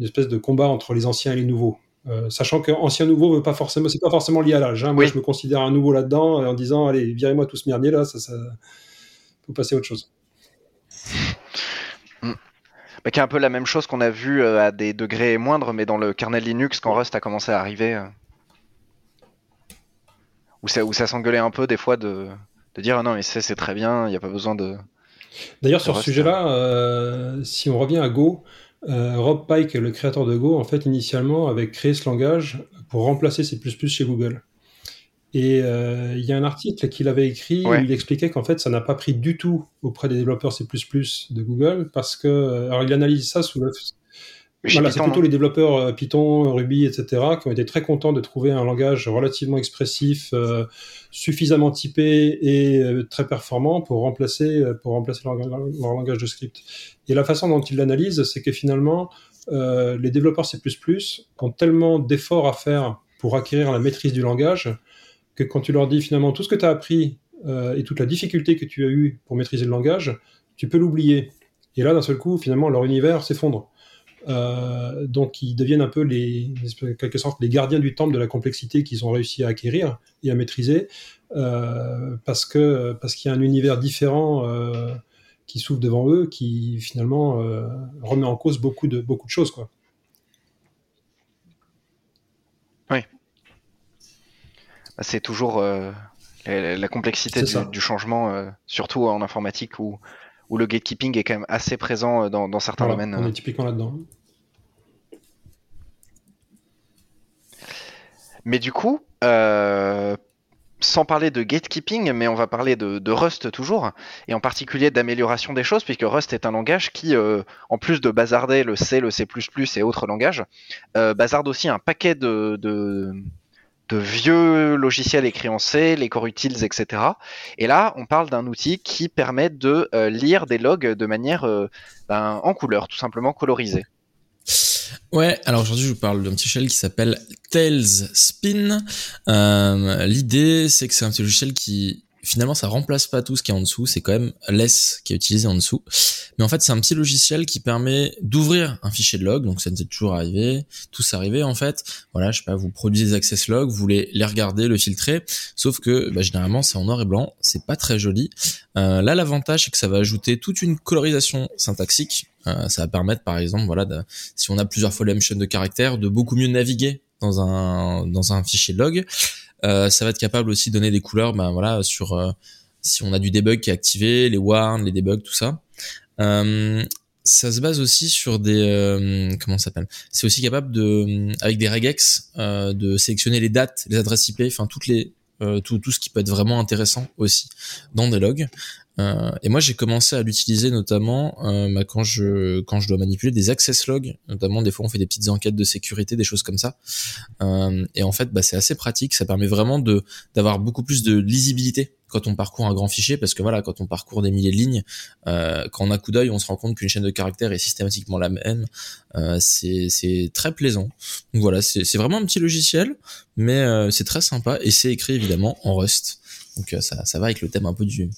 espèce de combat entre les anciens et les nouveaux. Sachant que ancien nouveau veut pas forcément, c'est pas forcément lié à l'âge. Hein. Moi, oui. je me considère un nouveau là-dedans en disant, allez, virez-moi tout ce merdier là, ça, ça, faut passer à autre chose. Mm. Bah, qui est un peu la même chose qu'on a vu à des degrés moindres, mais dans le kernel Linux quand Rust a commencé à arriver où ça, où ça s'engueulait un peu des fois de, de dire ah non mais c'est très bien, il n'y a pas besoin de. D'ailleurs sur ce sujet-là, euh, si on revient à Go, euh, Rob Pike, le créateur de Go, en fait initialement avait créé ce langage pour remplacer C++ chez Google. Et euh, il y a un article qu'il avait écrit ouais. où il expliquait qu'en fait ça n'a pas pris du tout auprès des développeurs C++ de Google parce que alors il analyse ça sous le voilà, c'est plutôt les développeurs euh, Python, Ruby, etc., qui ont été très contents de trouver un langage relativement expressif, euh, suffisamment typé et euh, très performant pour remplacer, pour remplacer leur, leur, langage de script. Et la façon dont ils l'analysent, c'est que finalement, euh, les développeurs C++ ont tellement d'efforts à faire pour acquérir la maîtrise du langage que quand tu leur dis finalement tout ce que tu as appris et toute la difficulté que tu as eu pour maîtriser le langage, tu peux l'oublier. Et là, d'un seul coup, finalement, leur univers s'effondre. Euh, donc ils deviennent un peu les, quelque sorte, les gardiens du temple de la complexité qu'ils ont réussi à acquérir et à maîtriser, euh, parce que parce qu'il y a un univers différent euh, qui s'ouvre devant eux, qui finalement remet en cause beaucoup de beaucoup de choses, quoi. Oui. C'est toujours la, la, complexité du, du, changement, surtout en informatique où où le gatekeeping est quand même assez présent dans, dans certains voilà, domaines. On est typiquement là-dedans. Mais du coup, euh, sans parler de gatekeeping, mais on va parler de, de Rust toujours, et en particulier d'amélioration des choses, puisque Rust est un langage qui, euh, en plus de bazarder le C, le C++ et autres langages, euh, bazarde aussi un paquet de, de, de, vieux logiciels écrits en C, les core utils, etc. Et là, on parle d'un outil qui permet de euh, lire des logs de manière euh, ben, en couleur, tout simplement colorisée. Ouais, alors aujourd'hui je vous parle d'un petit logiciel qui s'appelle Tails Spin. Euh, L'idée c'est que c'est un petit logiciel qui finalement ça remplace pas tout ce qui est en dessous, c'est quand même less qui est utilisé en dessous. Mais en fait c'est un petit logiciel qui permet d'ouvrir un fichier de log, donc ça nous est toujours arrivé, tous arrivé en fait. Voilà, je sais pas, vous produisez des access logs, vous voulez les regarder, le filtrer, sauf que bah, généralement c'est en noir et blanc, c'est pas très joli. Euh, là l'avantage c'est que ça va ajouter toute une colorisation syntaxique. Euh, ça va permettre par exemple, voilà, si on a plusieurs fois la même chaîne de caractères, de beaucoup mieux naviguer dans un dans un fichier de log. Euh, ça va être capable aussi de donner des couleurs, ben voilà, sur euh, si on a du debug qui est activé, les warns, les debugs, tout ça. Euh, ça se base aussi sur des comment ça s'appelle? C'est aussi capable de avec des regex de sélectionner les dates, les adresses IP, enfin toutes les tout, tout ce qui peut être vraiment intéressant aussi dans des logs. Euh, et moi j'ai commencé à l'utiliser notamment euh, bah, quand je quand je dois manipuler des access logs, notamment des fois on fait des petites enquêtes de sécurité, des choses comme ça. Euh, et en fait bah, c'est assez pratique, ça permet vraiment de d'avoir beaucoup plus de lisibilité quand on parcourt un grand fichier, parce que voilà quand on parcourt des milliers de lignes, euh, quand on a coup d'œil on se rend compte qu'une chaîne de caractères est systématiquement la même. Euh, c'est très plaisant. Donc voilà c'est vraiment un petit logiciel, mais euh, c'est très sympa et c'est écrit évidemment en Rust. Donc ça ça va avec le thème un peu du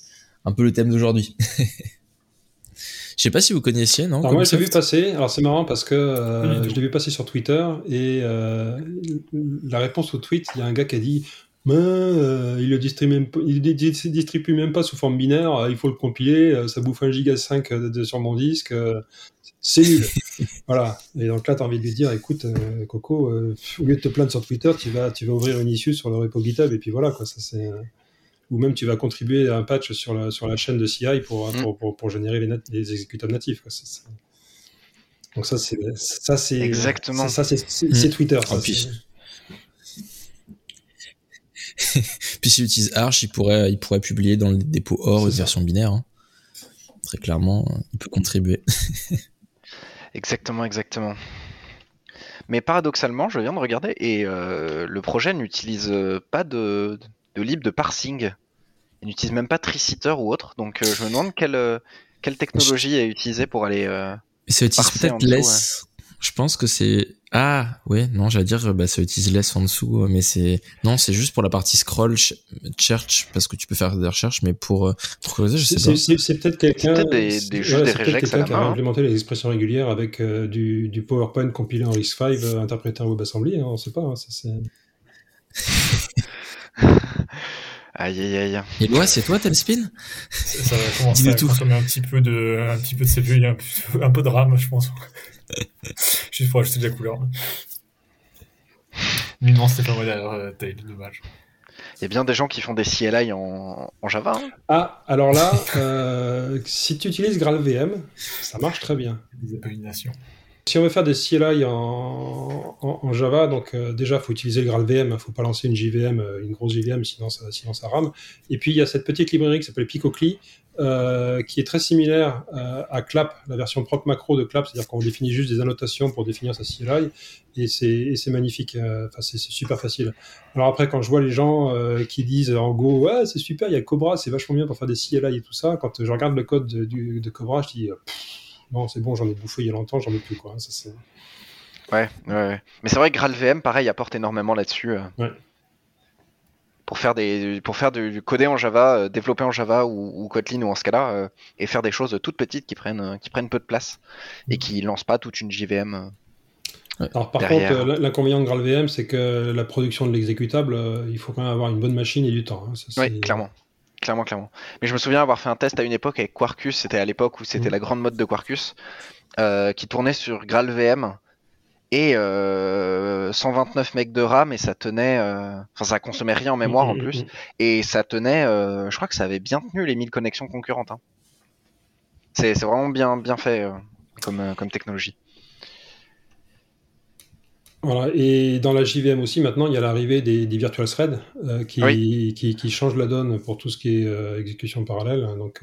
un peu le thème d'aujourd'hui. Je sais pas si vous connaissiez, non Alors moi, je l'ai vu passer. Alors c'est marrant parce que euh, tout. je l'ai vu passer sur Twitter et euh, la réponse au tweet, il y a un gars qui a dit Mais, euh, il le distribue même, il distribue même pas sous forme binaire, euh, il faut le compiler, euh, ça bouffe un giga 5 de, de- sur mon disque, c'est nul. voilà. Et donc là, tu as envie de lui dire Écoute, Coco, au lieu de te plaindre sur Twitter, tu vas, tu vas ouvrir une issue sur le repo GitHub et puis voilà, quoi. Ça, c'est, ou même tu vas contribuer à un patch sur la, sur la chaîne de CI pour, Mm. pour, pour, pour générer les, nat- les exécutables natifs. Quoi. Ça, c'est- donc ça c'est ça c'est Exactement. ça, ça, c'est c'est- Mm. c'est Twitter. Ça, c'est- Puis s'il utilise Arch, il pourrait, il pourrait publier dans le dépôt OR une version binaire. hein. Très clairement, il peut contribuer. Exactement, exactement. Mais paradoxalement, je viens de regarder et euh, le projet n'utilise euh, pas de, de lib de parsing. Il n'utilise même pas Tricitor ou autre. Donc euh, je me demande quelle, euh, quelle technologie est utilisée pour aller. euh, ça utilise peut-être dessous, less. Je pense que c'est. Ah, ouais, non, j'allais dire, bah, ça utilise less en dessous, mais c'est. Non, c'est juste pour la partie scroll, ch- search, parce que tu peux faire des recherches, mais pour, euh, pour creuser, je sais C'est pas. c'est- c'est peut-être quelqu'un C'est peut-être des- des- juste des regex à la quelqu'un qui a hein. implémenté les expressions régulières avec euh, du, du PowerPoint compilé en RISC-V euh, interprété en WebAssembly. Hein, on sait pas. hein, ça, Aïe aïe aïe. Et ouais, c'est toi, Telspin Ça ça va commencer à tout. consommer un petit peu de, un petit peu de CPU, un, peu- un peu de RAM, je pense. Juste pour ajouter de la couleur. Mais non, c'était pas moi derrière Tail, dommage. Il y a bien des gens qui font des CLI en, en Java. hein. Ah, alors là, euh, si tu utilises GraalVM, ça marche très bien. Des abominations. Si on veut faire des CLI en, Java, donc euh, déjà, faut utiliser le GraalVM, il ne faut pas lancer une JVM, euh, une grosse JVM, sinon ça, sinon. Et puis, il y a cette petite librairie qui s'appelle Picocli, euh, qui est très similaire euh, à Clap, la version proc macro de Clap, c'est-à-dire qu'on définit juste des annotations pour définir sa CLI, et c'est magnifique, euh, c'est super facile. Alors après, quand je vois les gens qui disent en Go, ouais, c'est super, il y a Cobra, c'est vachement bien pour faire des CLI et tout ça, quand je regarde le code de, Cobra, je dis, non, c'est bon, j'en ai bouffé il y a longtemps, j'en ai plus, quoi. Ça, c'est- Ouais, ouais. Mais c'est vrai que GraalVM, pareil, apporte énormément là-dessus. euh, Ouais. Pour faire, des, pour faire du, du coder en Java, euh, développer en Java ou, ou Kotlin ou en Scala, euh, et faire des choses toutes petites qui prennent, qui prennent peu de place et qui lancent pas toute une JVM. Alors par Derrière. contre, l'inconvénient de GraalVM, c'est que la production de l'exécutable, il faut quand même avoir une bonne machine et du temps. hein. Ça, Oui, clairement. Clairement, clairement. Mais je me souviens avoir fait un test à une époque avec Quarkus, c'était à l'époque où c'était Mhm. la grande mode de Quarkus, euh, qui tournait sur GraalVM et euh, 129 megs de RAM et ça tenait, euh, enfin ça consommait rien en mémoire en Mm, mm, plus mm. et ça tenait, euh, je crois que ça avait bien tenu les 1000 connexions concurrentes. hein. C'est vraiment bien bien fait euh, comme euh, comme technologie. Voilà. Et dans la JVM aussi, maintenant, il y a l'arrivée des, des virtual threads euh, qui, Oui. qui, qui changent la donne pour tout ce qui est euh, exécution parallèle. Donc,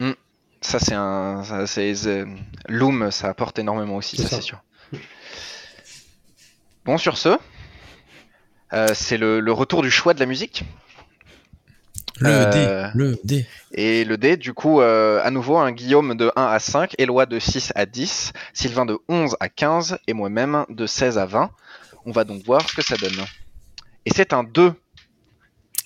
euh, Ça c'est un, ça, c'est c'est- Loom, ça apporte énormément aussi, C'est ça ça. c'est sûr. Bon sur ce, c'est le, le retour du choix de la musique. Le Euh, D, le D. Et le dé, du coup, euh, à nouveau, un Guillaume de 1 à 5, Éloi de 6 à 10, Sylvain de 11 à 15 et moi-même de 16 à 20. On va donc voir ce que ça donne. Et c'est un 2.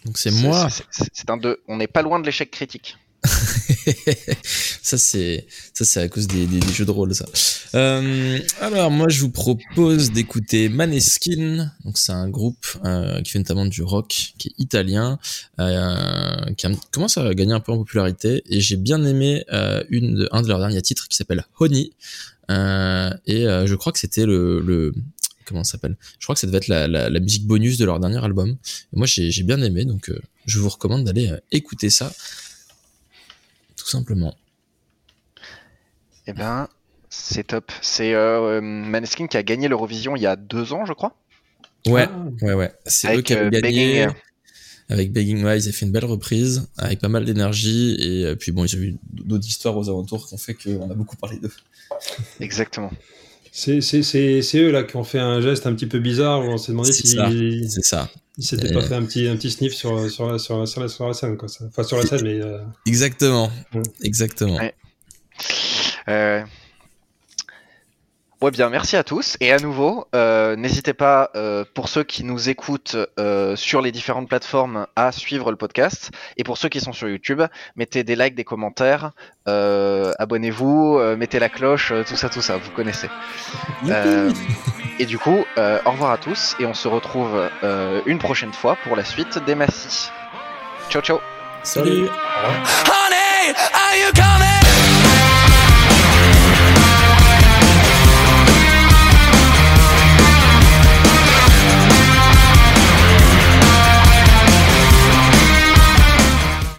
Donc c'est moi. C'est un 2. On n'est pas loin de l'échec critique. ça c'est ça c'est à cause des, jeux de rôle ça. Euh, alors moi je vous propose d'écouter Maneskin. Donc c'est un groupe euh, qui fait notamment du rock, qui est italien, euh, qui commence à gagner un peu en popularité. Et j'ai bien aimé un de leurs derniers titres qui s'appelle Honey. Et je crois que c'était le, comment ça s'appelle? Je crois que ça devait être la, musique bonus de leur dernier album. Moi j'ai bien aimé donc je vous recommande d'aller écouter ça tout simplement. Eh ben, c'est top. C'est euh, euh, Maneskin qui a gagné l'Eurovision il y a deux ans, je crois. Ouais, Ah. ouais, ouais. C'est eux Avec, qui avaient euh, gagné. Begging. Avec Begging Wise, ils ont fait une belle reprise, avec pas mal d'énergie, et puis bon, ils ont eu d'autres histoires aux alentours qui ont fait qu'on a beaucoup parlé d'eux. Exactement. C'est c'est- c'est- c'est eux là qui ont fait un geste un petit peu bizarre où on s'est demandé s'ils ça. s'étaient pas fait un petit, un petit sniff sur, sur, la- sur, la- sur, la, sur la scène. Quoi. ça. Enfin, sur la scène, mais. euh, Exactement. Mm. Exactement. Ouais. Euh, Ouais, bien, merci à tous. Et à nouveau, euh, n'hésitez pas, euh, pour ceux qui nous écoutent euh, sur les différentes plateformes, à suivre le podcast. Et pour ceux qui sont sur YouTube, mettez des likes, des commentaires, euh, abonnez-vous, euh, mettez la cloche, euh, tout ça, tout ça, vous connaissez. Euh, et du coup, euh, au revoir à tous. Et on se retrouve euh, une prochaine fois pour la suite des Massy. Ciao, ciao. Salut. Revoir. Honey, are you coming?